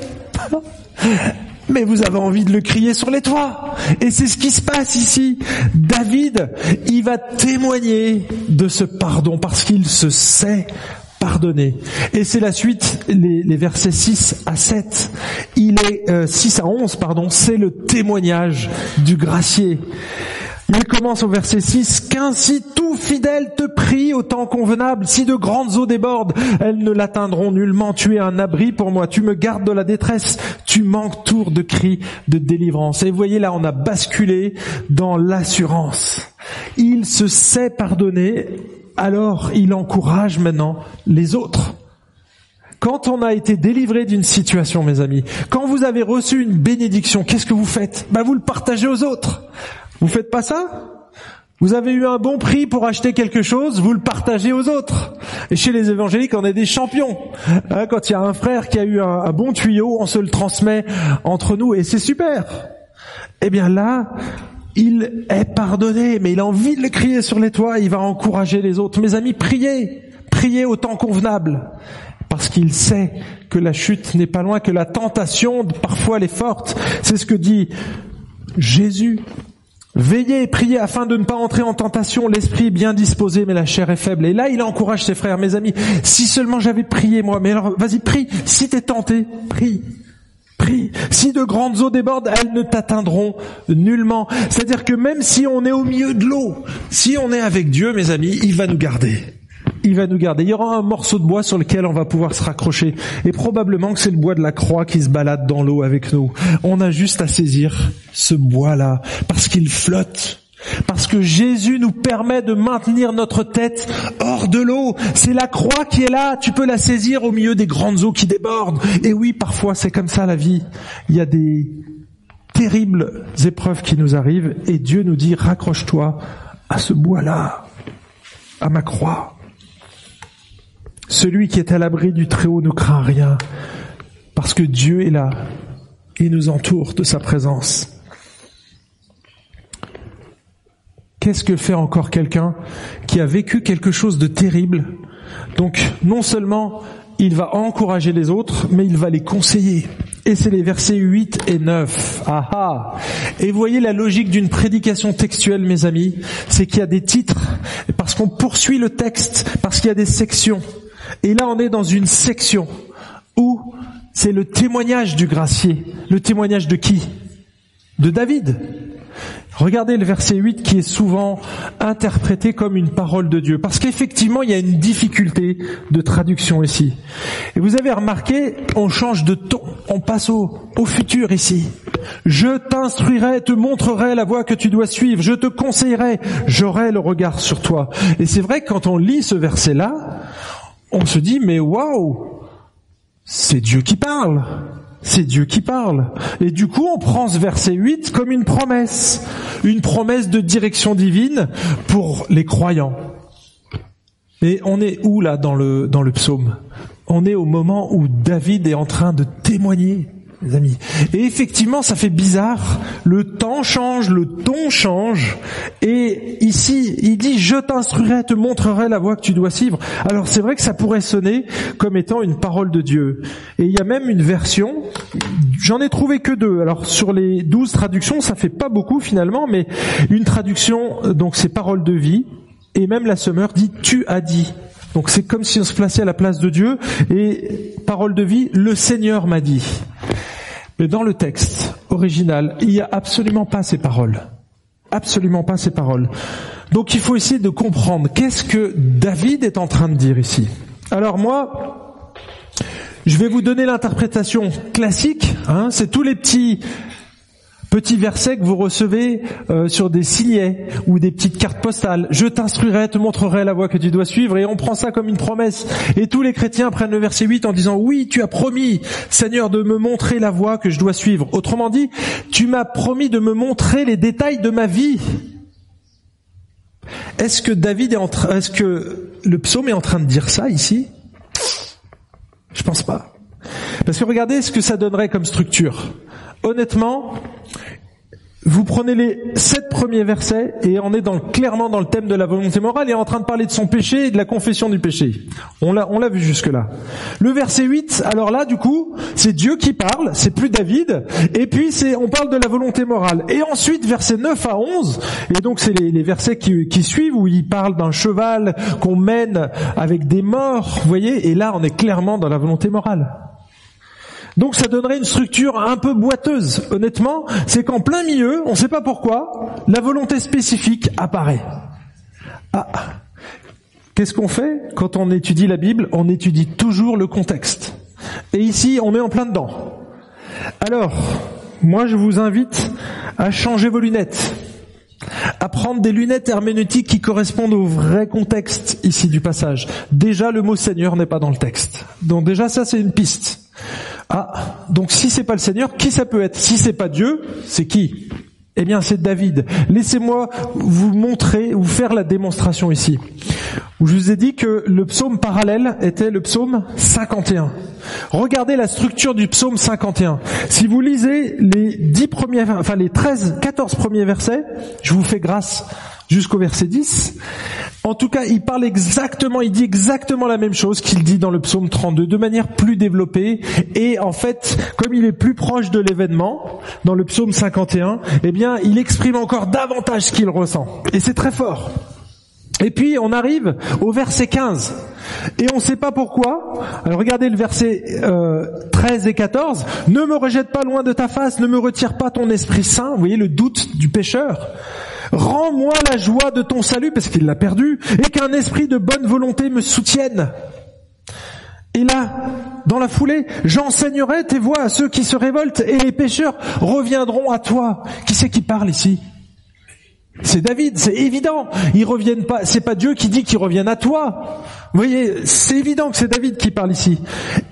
Mais vous avez envie de le crier sur les toits. Et c'est ce qui se passe ici. David, il va témoigner de ce pardon parce qu'il se sait pardonner. Et c'est la suite, les, versets 6 à 7. Il est 6 euh, à 11, pardon, c'est le témoignage du gracier. Il commence au verset 6, qu'ainsi tout fidèle te prie au temps convenable, si de grandes eaux débordent, elles ne l'atteindront nullement, tu es un abri pour moi, tu me gardes de la détresse, tu m'entoures de cris de délivrance. Et vous voyez là, on a basculé dans l'assurance. Il se sait pardonner alors il encourage maintenant les autres. Quand on a été délivré d'une situation, mes amis, quand vous avez reçu une bénédiction, qu'est-ce que vous faites? Ben vous le partagez aux autres. Vous faites pas ça? Vous avez eu un bon prix pour acheter quelque chose, vous le partagez aux autres. Et chez les évangéliques, on est des champions. Hein, quand il y a un frère qui a eu un bon tuyau, on se le transmet entre nous et c'est super. Eh bien là, il est pardonné, mais il a envie de le crier sur les toits, il va encourager les autres. Mes amis, priez, priez au temps convenable, parce qu'il sait que la chute n'est pas loin, que la tentation, parfois, elle est forte. C'est ce que dit Jésus. Veillez et priez afin de ne pas entrer en tentation. L'esprit est bien disposé, mais la chair est faible. Et là, il encourage ses frères, mes amis. Si seulement j'avais prié, moi. Mais alors, vas-y, prie. Si t'es tenté, prie. Si de grandes eaux débordent, elles ne t'atteindront nullement. C'est-à-dire que même si on est au milieu de l'eau, si on est avec Dieu, mes amis, il va nous garder. Il va nous garder. Il y aura un morceau de bois sur lequel on va pouvoir se raccrocher. Et probablement que c'est le bois de la croix qui se balade dans l'eau avec nous. On a juste à saisir ce bois-là parce qu'il flotte parce que Jésus nous permet de maintenir notre tête hors de l'eau. C'est la croix qui est là. Tu peux la saisir au milieu des grandes eaux qui débordent. Et oui, parfois c'est comme ça la vie. Il y a des terribles épreuves qui nous arrivent et Dieu nous dit raccroche-toi à ce bois-là, à ma croix. Celui qui est à l'abri du Très-Haut ne craint rien parce que Dieu est là et nous entoure de sa présence. Qu'est-ce que fait encore quelqu'un qui a vécu quelque chose de terrible? Donc non seulement il va encourager les autres, mais il va les conseiller. Et c'est les versets 8 et 9. Ah ah. Et voyez la logique d'une prédication textuelle, mes amis, c'est qu'il y a des titres, parce qu'on poursuit le texte, parce qu'il y a des sections. Et là, on est dans une section où c'est le témoignage du gracier. Le témoignage de qui? De David. Regardez le verset 8 qui est souvent interprété comme une parole de Dieu. Parce qu'effectivement, il y a une difficulté de traduction ici. Et vous avez remarqué, on change de ton, on passe au, futur ici. Je t'instruirai, te montrerai la voie que tu dois suivre, je te conseillerai, j'aurai le regard sur toi. Et c'est vrai que quand on lit ce verset-là, on se dit, mais waouh, c'est Dieu qui parle. C'est Dieu qui parle. Et du coup, on prend ce verset 8 comme une promesse. Une promesse de direction divine pour les croyants. Et on est où là dans le, dans le psaume? On est au moment où David est en train de témoigner amis. Et effectivement, ça fait bizarre. Le temps change, le ton change. Et ici, il dit, je t'instruirai, te montrerai la voie que tu dois suivre. Alors c'est vrai que ça pourrait sonner comme étant une parole de Dieu. Et il y a même une version, j'en ai trouvé que deux. Alors sur les douze traductions, ça fait pas beaucoup finalement, mais une traduction, donc c'est parole de vie. Et même la semeur dit, tu as dit. Donc c'est comme si on se plaçait à la place de Dieu et parole de vie, le Seigneur m'a dit. Mais dans le texte original, il n'y a absolument pas ces paroles. Absolument pas ces paroles. Donc il faut essayer de comprendre qu'est-ce que David est en train de dire ici. Alors moi, je vais vous donner l'interprétation classique. Hein, c'est tous les petits Petit verset que vous recevez euh, sur des signets ou des petites cartes postales. Je t'instruirai, te montrerai la voie que tu dois suivre et on prend ça comme une promesse. Et tous les chrétiens prennent le verset 8 en disant oui, tu as promis, Seigneur, de me montrer la voie que je dois suivre. Autrement dit, tu m'as promis de me montrer les détails de ma vie. Est-ce que David est en train, est-ce que le psaume est en train de dire ça ici? Je pense pas. Parce que regardez ce que ça donnerait comme structure honnêtement, vous prenez les sept premiers versets et on est clairement dans le thème de la volonté morale et en train de parler de son péché et de la confession du péché. On l'a, vu jusque là. Le verset 8, alors là, du coup, c'est Dieu qui parle, c'est plus David, et puis c'est, on parle de la volonté morale. Et ensuite, versets 9 à 11, et donc c'est les, les versets qui, qui, suivent où il parle d'un cheval qu'on mène avec des morts, vous voyez, et là on est clairement dans la volonté morale. Donc ça donnerait une structure un peu boiteuse. Honnêtement, c'est qu'en plein milieu, on ne sait pas pourquoi, la volonté spécifique apparaît. Ah. Qu'est-ce qu'on fait quand on étudie la Bible? On étudie toujours le contexte. Et ici, on est en plein dedans. Alors, moi je vous invite à changer vos lunettes, à prendre des lunettes herméneutiques qui correspondent au vrai contexte ici du passage. Déjà, le mot Seigneur n'est pas dans le texte. Donc déjà, ça c'est une piste. Ah, donc si c'est pas le Seigneur, qui ça peut être? Si c'est pas Dieu, c'est qui? Eh bien, c'est David. Laissez-moi vous montrer, vous faire la démonstration ici. Je vous ai dit que le psaume parallèle était le psaume 51. Regardez la structure du psaume 51. Si vous lisez les dix premiers, enfin les 13, 14 premiers versets, je vous fais grâce jusqu'au verset 10. En tout cas, il parle exactement, il dit exactement la même chose qu'il dit dans le psaume 32 de manière plus développée. Et en fait, comme il est plus proche de l'événement, dans le psaume 51, eh bien, il exprime encore davantage ce qu'il ressent. Et c'est très fort. Et puis on arrive au verset 15. Et on ne sait pas pourquoi. Alors regardez le verset 13 et 14. Ne me rejette pas loin de ta face, ne me retire pas ton esprit saint. Vous voyez le doute du pécheur. Rends-moi la joie de ton salut, parce qu'il l'a perdu, et qu'un esprit de bonne volonté me soutienne. Et là, dans la foulée, j'enseignerai tes voix à ceux qui se révoltent, et les pécheurs reviendront à toi. Qui c'est qui parle ici? C'est David, c'est évident. Ils reviennent pas, c'est pas Dieu qui dit qu'ils reviennent à toi. Vous voyez, c'est évident que c'est David qui parle ici.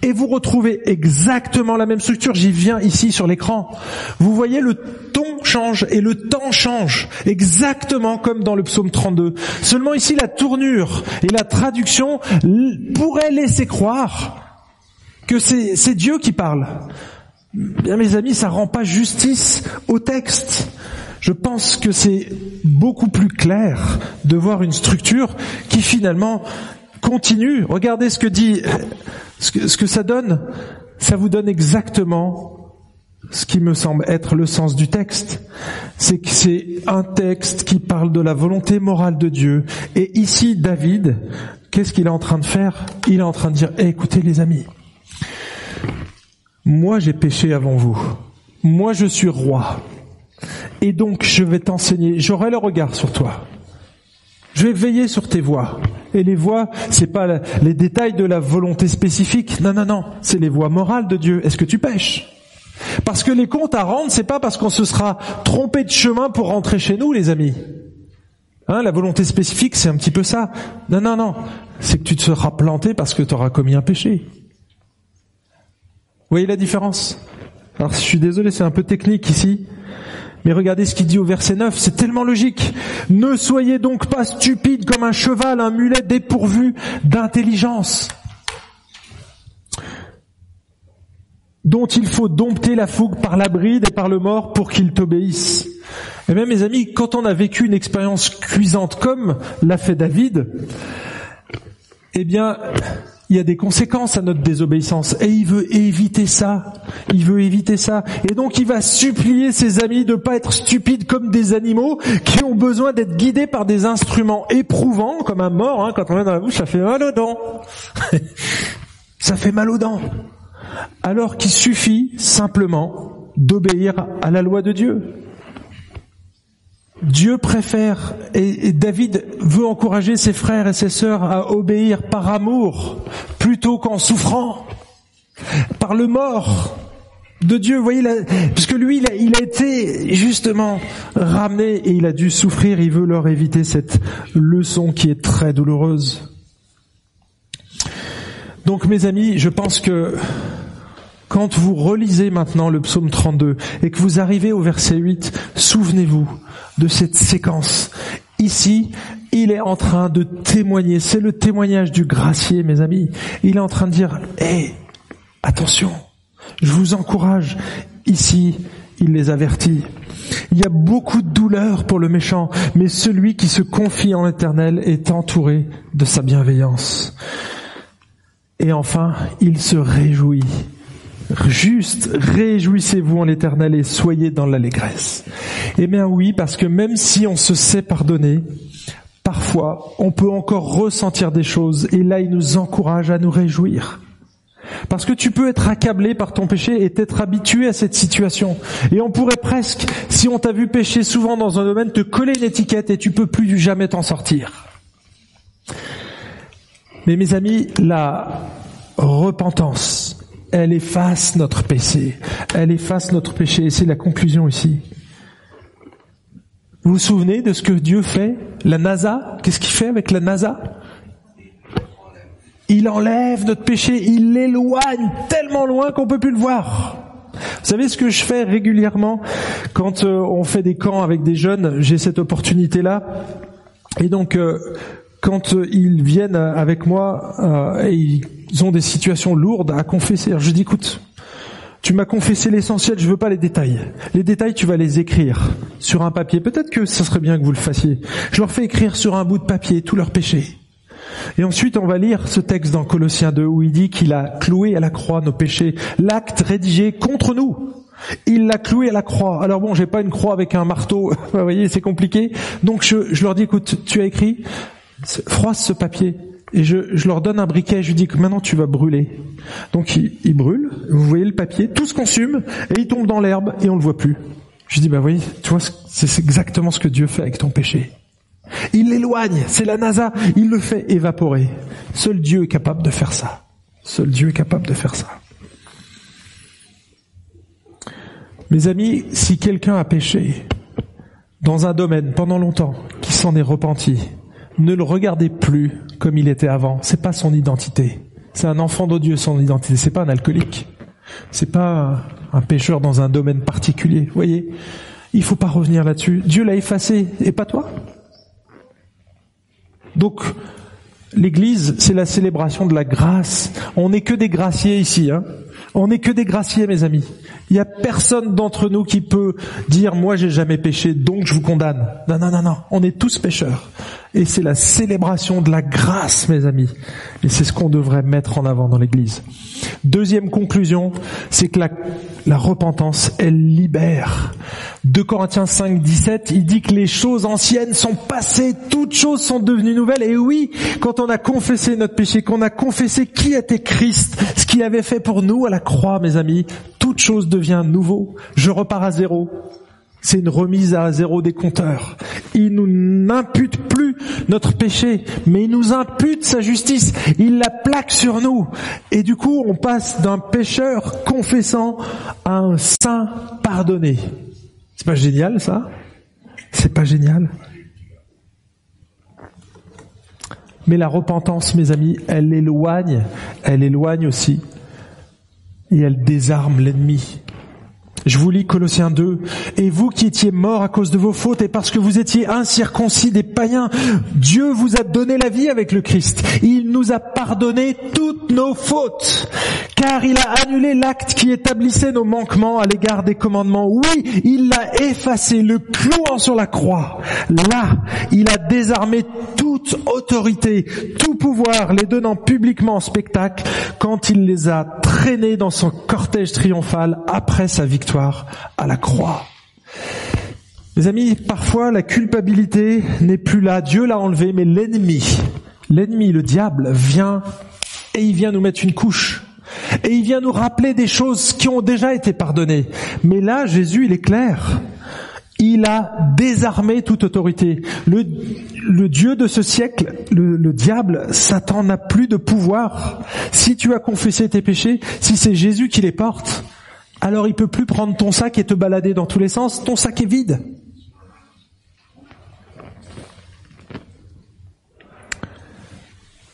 Et vous retrouvez exactement la même structure, j'y viens ici sur l'écran. Vous voyez, le ton change et le temps change, exactement comme dans le psaume 32. Seulement ici, la tournure et la traduction pourraient laisser croire que c'est Dieu qui parle. Bien mes amis, ça rend pas justice au texte. Je pense que c'est beaucoup plus clair de voir une structure qui finalement continue. Regardez ce que dit, ce que, ça donne. Ça vous donne exactement ce qui me semble être le sens du texte. C'est que c'est un texte qui parle de la volonté morale de Dieu. Et ici, David, qu'est-ce qu'il est en train de faire? Il est en train de dire, écoutez les amis, moi j'ai péché avant vous. Moi je suis roi. Et donc je vais t'enseigner, j'aurai le regard sur toi. Je vais veiller sur tes voies. Et les voies, c'est pas les détails de la volonté spécifique. Non, non, non. C'est les voies morales de Dieu. Est-ce que tu pêches? Parce que les comptes à rendre, c'est pas parce qu'on se sera trompé de chemin pour rentrer chez nous, les amis. Hein, la volonté spécifique, c'est un petit peu ça. Non, non, non. C'est que tu te seras planté parce que tu auras commis un péché. Vous voyez la différence? Alors, je suis désolé, c'est un peu technique ici. Mais regardez ce qu'il dit au verset 9, c'est tellement logique. Ne soyez donc pas stupides comme un cheval, un mulet dépourvu d'intelligence, dont il faut dompter la fougue par la bride et par le mort pour qu'il t'obéisse. Et bien mes amis, quand on a vécu une expérience cuisante comme l'a fait David, eh bien, il y a des conséquences à notre désobéissance et il veut éviter ça. Il veut éviter ça. Et donc il va supplier ses amis de pas être stupides comme des animaux qui ont besoin d'être guidés par des instruments éprouvants comme un mort. Hein, quand on est dans la bouche, ça fait mal aux dents. ça fait mal aux dents. Alors qu'il suffit simplement d'obéir à la loi de Dieu. Dieu préfère, et David veut encourager ses frères et ses sœurs à obéir par amour, plutôt qu'en souffrant, par le mort de Dieu. Vous voyez, puisque lui, il a, il a, été justement ramené et il a dû souffrir, il veut leur éviter cette leçon qui est très douloureuse. Donc mes amis, je pense que quand vous relisez maintenant le psaume 32 et que vous arrivez au verset 8, souvenez-vous, de cette séquence. Ici, il est en train de témoigner. C'est le témoignage du gracier, mes amis. Il est en train de dire, hé, attention, je vous encourage. Ici, il les avertit. Il y a beaucoup de douleur pour le méchant, mais celui qui se confie en l'éternel est entouré de sa bienveillance. Et enfin, il se réjouit Juste, réjouissez-vous en l'éternel et soyez dans l'allégresse. Eh bien oui, parce que même si on se sait pardonner, parfois on peut encore ressentir des choses et là il nous encourage à nous réjouir. Parce que tu peux être accablé par ton péché et t'être habitué à cette situation. Et on pourrait presque, si on t'a vu pécher souvent dans un domaine, te coller une étiquette et tu peux plus jamais t'en sortir. Mais mes amis, la repentance, elle efface notre péché. Elle efface notre péché. Et c'est la conclusion ici. Vous vous souvenez de ce que Dieu fait La NASA? Qu'est-ce qu'il fait avec la NASA? Il enlève notre péché, il l'éloigne tellement loin qu'on peut plus le voir. Vous savez ce que je fais régulièrement quand euh, on fait des camps avec des jeunes? J'ai cette opportunité-là. Et donc, euh, quand euh, ils viennent avec moi et ils ont des situations lourdes à confesser. je dis, écoute, tu m'as confessé l'essentiel, je veux pas les détails. Les détails, tu vas les écrire sur un papier. Peut-être que ce serait bien que vous le fassiez. Je leur fais écrire sur un bout de papier tous leurs péchés. Et ensuite, on va lire ce texte dans Colossiens 2 où il dit qu'il a cloué à la croix nos péchés, l'acte rédigé contre nous. Il l'a cloué à la croix. Alors bon, j'ai pas une croix avec un marteau, vous voyez, c'est compliqué. Donc je, je leur dis, écoute, tu as écrit, froisse ce papier. Et je, leur donne un briquet, je lui dis que maintenant tu vas brûler. Donc il, brûle, vous voyez le papier, tout se consume, et il tombe dans l'herbe, et on le voit plus. Je dis, bah oui, tu vois, c'est exactement ce que Dieu fait avec ton péché. Il l'éloigne, c'est la NASA, il le fait évaporer. Seul Dieu est capable de faire ça. Seul Dieu est capable de faire ça. Mes amis, si quelqu'un a péché dans un domaine pendant longtemps, qui s'en est repenti, ne le regardez plus comme il était avant. C'est pas son identité. C'est un enfant de Dieu, son identité. C'est pas un alcoolique. C'est pas un pécheur dans un domaine particulier. Vous voyez? Il faut pas revenir là-dessus. Dieu l'a effacé, et pas toi. Donc, l'église, c'est la célébration de la grâce. On n'est que des graciers ici, hein. On n'est que des graciers, mes amis. Il n'y a personne d'entre nous qui peut dire moi j'ai jamais péché donc je vous condamne. Non non non non, on est tous pécheurs et c'est la célébration de la grâce mes amis. Et c'est ce qu'on devrait mettre en avant dans l'église. Deuxième conclusion, c'est que la, repentance elle libère. 2 Corinthiens 5 17, il dit que les choses anciennes sont passées, toutes choses sont devenues nouvelles et oui, quand on a confessé notre péché, qu'on a confessé qui était Christ, ce qu'il avait fait pour nous à la croix mes amis, toute chose devient nouveau. Je repars à zéro. C'est une remise à zéro des compteurs. Il nous n'impute plus notre péché, mais il nous impute sa justice. Il la plaque sur nous. Et du coup, on passe d'un pécheur confessant à un saint pardonné. C'est pas génial, ça? C'est pas génial? Mais la repentance, mes amis, elle éloigne, elle éloigne aussi et elle désarme l'ennemi. Je vous lis Colossiens 2. Et vous qui étiez morts à cause de vos fautes et parce que vous étiez incirconcis des païens, Dieu vous a donné la vie avec le Christ. Il nous a pardonné toutes nos fautes. Car il a annulé l'acte qui établissait nos manquements à l'égard des commandements. Oui, il l'a effacé, le clouant sur la croix. Là, il a désarmé toute autorité, tout pouvoir, les donnant publiquement en spectacle quand il les a traînés dans son cortège triomphal après sa victoire à la croix. Mes amis, parfois la culpabilité n'est plus là, Dieu l'a enlevé, mais l'ennemi, l'ennemi, le diable, vient et il vient nous mettre une couche. Et il vient nous rappeler des choses qui ont déjà été pardonnées. Mais là, Jésus, il est clair. Il a désarmé toute autorité. Le, Dieu de ce siècle, le, le diable, Satan n'a plus de pouvoir. Si tu as confessé tes péchés, si c'est Jésus qui les porte, alors il peut plus prendre ton sac et te balader dans tous les sens, ton sac est vide.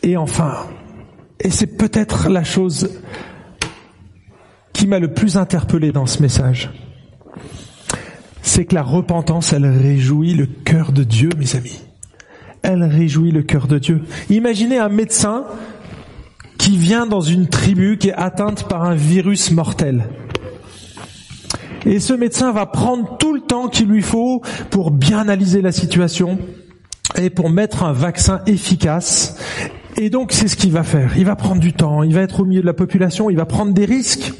Et enfin, et c'est peut-être la chose qui m'a le plus interpellé dans ce message, c'est que la repentance, elle réjouit le cœur de Dieu, mes amis. Elle réjouit le cœur de Dieu. Imaginez un médecin qui vient dans une tribu qui est atteinte par un virus mortel. Et ce médecin va prendre tout le temps qu'il lui faut pour bien analyser la situation et pour mettre un vaccin efficace. Et donc c'est ce qu'il va faire. Il va prendre du temps, il va être au milieu de la population, il va prendre des risques.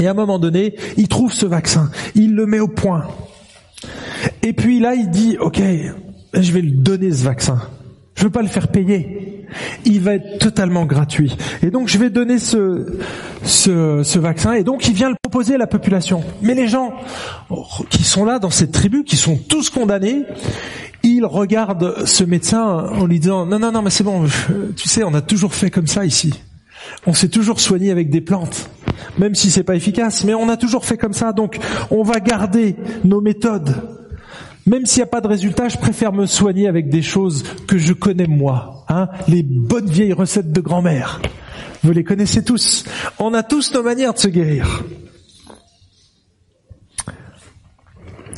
Et à un moment donné, il trouve ce vaccin, il le met au point. Et puis là, il dit, OK, je vais lui donner ce vaccin. Je veux pas le faire payer. Il va être totalement gratuit. Et donc je vais donner ce, ce, ce, vaccin et donc il vient le proposer à la population. Mais les gens qui sont là dans cette tribu, qui sont tous condamnés, ils regardent ce médecin en lui disant non non non mais c'est bon, tu sais on a toujours fait comme ça ici. On s'est toujours soigné avec des plantes, même si c'est pas efficace, mais on a toujours fait comme ça. Donc on va garder nos méthodes même s'il n'y a pas de résultat, je préfère me soigner avec des choses que je connais moi. Hein les bonnes vieilles recettes de grand-mère. Vous les connaissez tous. On a tous nos manières de se guérir.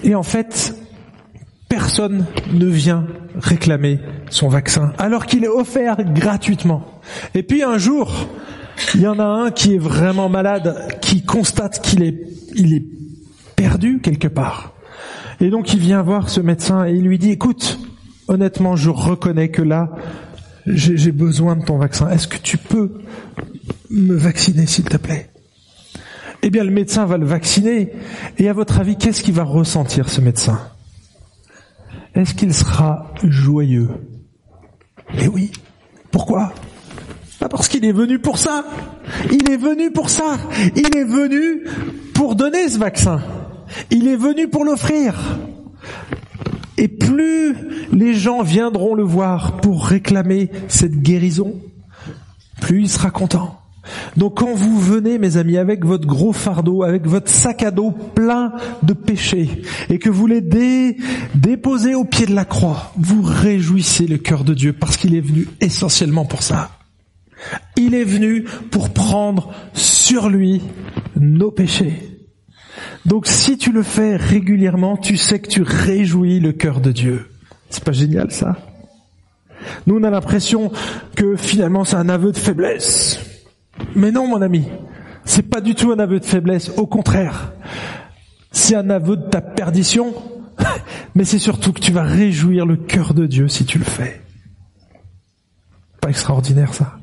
Et en fait, personne ne vient réclamer son vaccin alors qu'il est offert gratuitement. Et puis un jour, il y en a un qui est vraiment malade, qui constate qu'il est, il est perdu quelque part. Et donc il vient voir ce médecin et il lui dit, écoute, honnêtement, je reconnais que là, j'ai besoin de ton vaccin. Est-ce que tu peux me vacciner, s'il te plaît? Eh bien, le médecin va le vacciner. Et à votre avis, qu'est-ce qu'il va ressentir, ce médecin? Est-ce qu'il sera joyeux? Mais oui. Pourquoi? Pas parce qu'il est venu pour ça. Il est venu pour ça. Il est venu pour donner ce vaccin. Il est venu pour l'offrir. Et plus les gens viendront le voir pour réclamer cette guérison, plus il sera content. Donc quand vous venez, mes amis, avec votre gros fardeau, avec votre sac à dos plein de péchés, et que vous les déposez au pied de la croix, vous réjouissez le cœur de Dieu parce qu'il est venu essentiellement pour ça. Il est venu pour prendre sur lui nos péchés. Donc si tu le fais régulièrement, tu sais que tu réjouis le cœur de Dieu. C'est pas génial ça? Nous on a l'impression que finalement c'est un aveu de faiblesse. Mais non mon ami, c'est pas du tout un aveu de faiblesse, au contraire. C'est un aveu de ta perdition, mais c'est surtout que tu vas réjouir le cœur de Dieu si tu le fais. Pas extraordinaire ça?